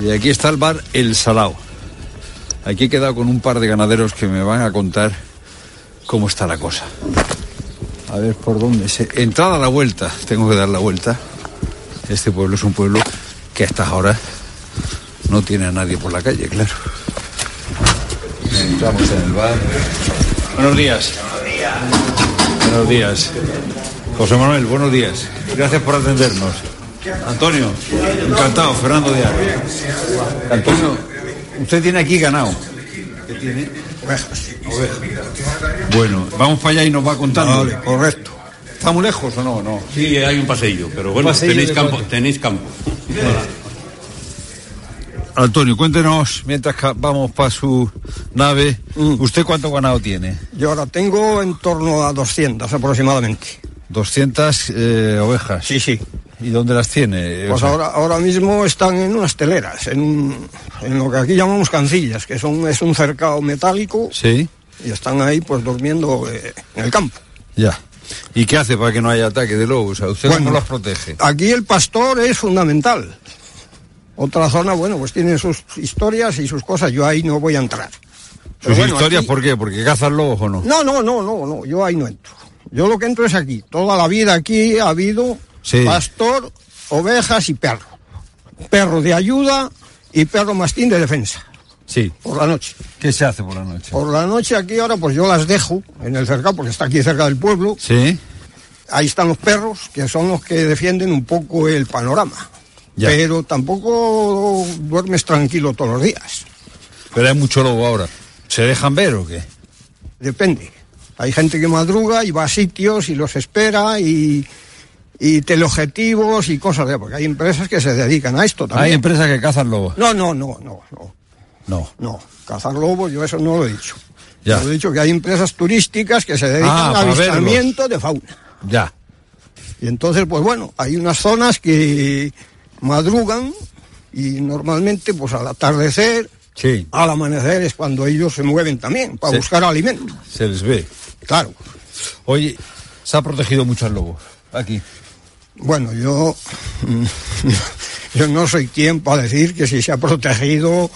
[SPEAKER 47] y aquí está el bar El Salao. Aquí he quedado con un par de ganaderos que me van a contar cómo está la cosa. A ver por dónde se. Entrada a la vuelta, tengo que dar la vuelta. Este pueblo es un pueblo que a estas horas no tiene a nadie por la calle, claro. Entramos en el bar. Buenos días. Buenos días. José Manuel, buenos días. Gracias por atendernos. Antonio, encantado, Fernando de Aro. Antonio, usted tiene aquí ganado. ¿Qué tiene? Ovejas. Bueno, vamos para allá y nos va contando.
[SPEAKER 35] Vale, correcto.
[SPEAKER 47] ¿Está muy lejos o no? no?
[SPEAKER 36] Sí, hay un paseillo, pero bueno,
[SPEAKER 47] Paseillo
[SPEAKER 36] tenéis campo, tenéis campo.
[SPEAKER 47] Antonio, cuéntenos, mientras vamos para su nave, ¿usted cuánto ganado tiene?
[SPEAKER 35] Yo ahora tengo en torno a 200 aproximadamente.
[SPEAKER 47] 200 eh, ovejas.
[SPEAKER 35] Sí, sí.
[SPEAKER 47] ¿Y dónde las tiene?
[SPEAKER 35] Pues
[SPEAKER 47] O sea,
[SPEAKER 35] ahora, ahora mismo están en unas teleras, en, un- en lo que aquí llamamos cancillas, que son, es un cercado metálico
[SPEAKER 47] Sí,
[SPEAKER 35] y están ahí pues durmiendo eh, en el campo.
[SPEAKER 47] ya. ¿Y qué hace para que no haya ataque de lobos? Sea, ¿Usted
[SPEAKER 35] Bueno.
[SPEAKER 47] cómo las protege?
[SPEAKER 35] Aquí el pastor es fundamental. Otra zona, bueno, pues tiene sus historias y sus cosas, yo ahí no voy a entrar. Pero
[SPEAKER 34] ¿Sus
[SPEAKER 35] bueno,
[SPEAKER 34] historias
[SPEAKER 35] aquí-
[SPEAKER 34] por qué? ¿Porque cazan lobos o no?
[SPEAKER 35] No, no, no, no, no, yo ahí no entro. Yo lo que entro es aquí. Toda la vida aquí ha habido
[SPEAKER 34] Sí.
[SPEAKER 35] pastor, ovejas y perro. Perro de ayuda y perro mastín de defensa.
[SPEAKER 34] Sí.
[SPEAKER 35] Por la noche.
[SPEAKER 34] ¿Qué se hace por la noche?
[SPEAKER 35] Por la noche aquí ahora pues yo las dejo en el cercado porque está aquí cerca del pueblo.
[SPEAKER 34] Sí.
[SPEAKER 35] Ahí están los perros que son los que defienden un poco el panorama.
[SPEAKER 34] Ya.
[SPEAKER 35] Pero tampoco duermes tranquilo todos los días.
[SPEAKER 34] Pero hay mucho lobo ahora. ¿Se dejan ver o qué?
[SPEAKER 35] Depende. Hay gente que madruga y va a sitios y los espera y, y teleobjetivos y cosas de... Porque hay empresas que se dedican a esto también.
[SPEAKER 34] Hay empresas que cazan lobos.
[SPEAKER 35] No, no, no, no, no.
[SPEAKER 34] No.
[SPEAKER 35] No, cazar lobos yo eso no lo he dicho.
[SPEAKER 34] Ya.
[SPEAKER 35] Yo he dicho que hay empresas turísticas que se dedican
[SPEAKER 34] Ah,
[SPEAKER 35] al
[SPEAKER 34] verlos.
[SPEAKER 35] avistamiento de fauna.
[SPEAKER 34] Ya.
[SPEAKER 35] Y entonces, pues bueno, hay unas zonas que madrugan y normalmente, pues al atardecer,
[SPEAKER 34] Sí.
[SPEAKER 35] al amanecer es cuando ellos se mueven también para buscar alimento.
[SPEAKER 34] Se les ve.
[SPEAKER 35] Claro.
[SPEAKER 34] Oye, se ha protegido mucho al lobo. Aquí.
[SPEAKER 35] Bueno, yo, yo no soy quien para decir que si se ha protegido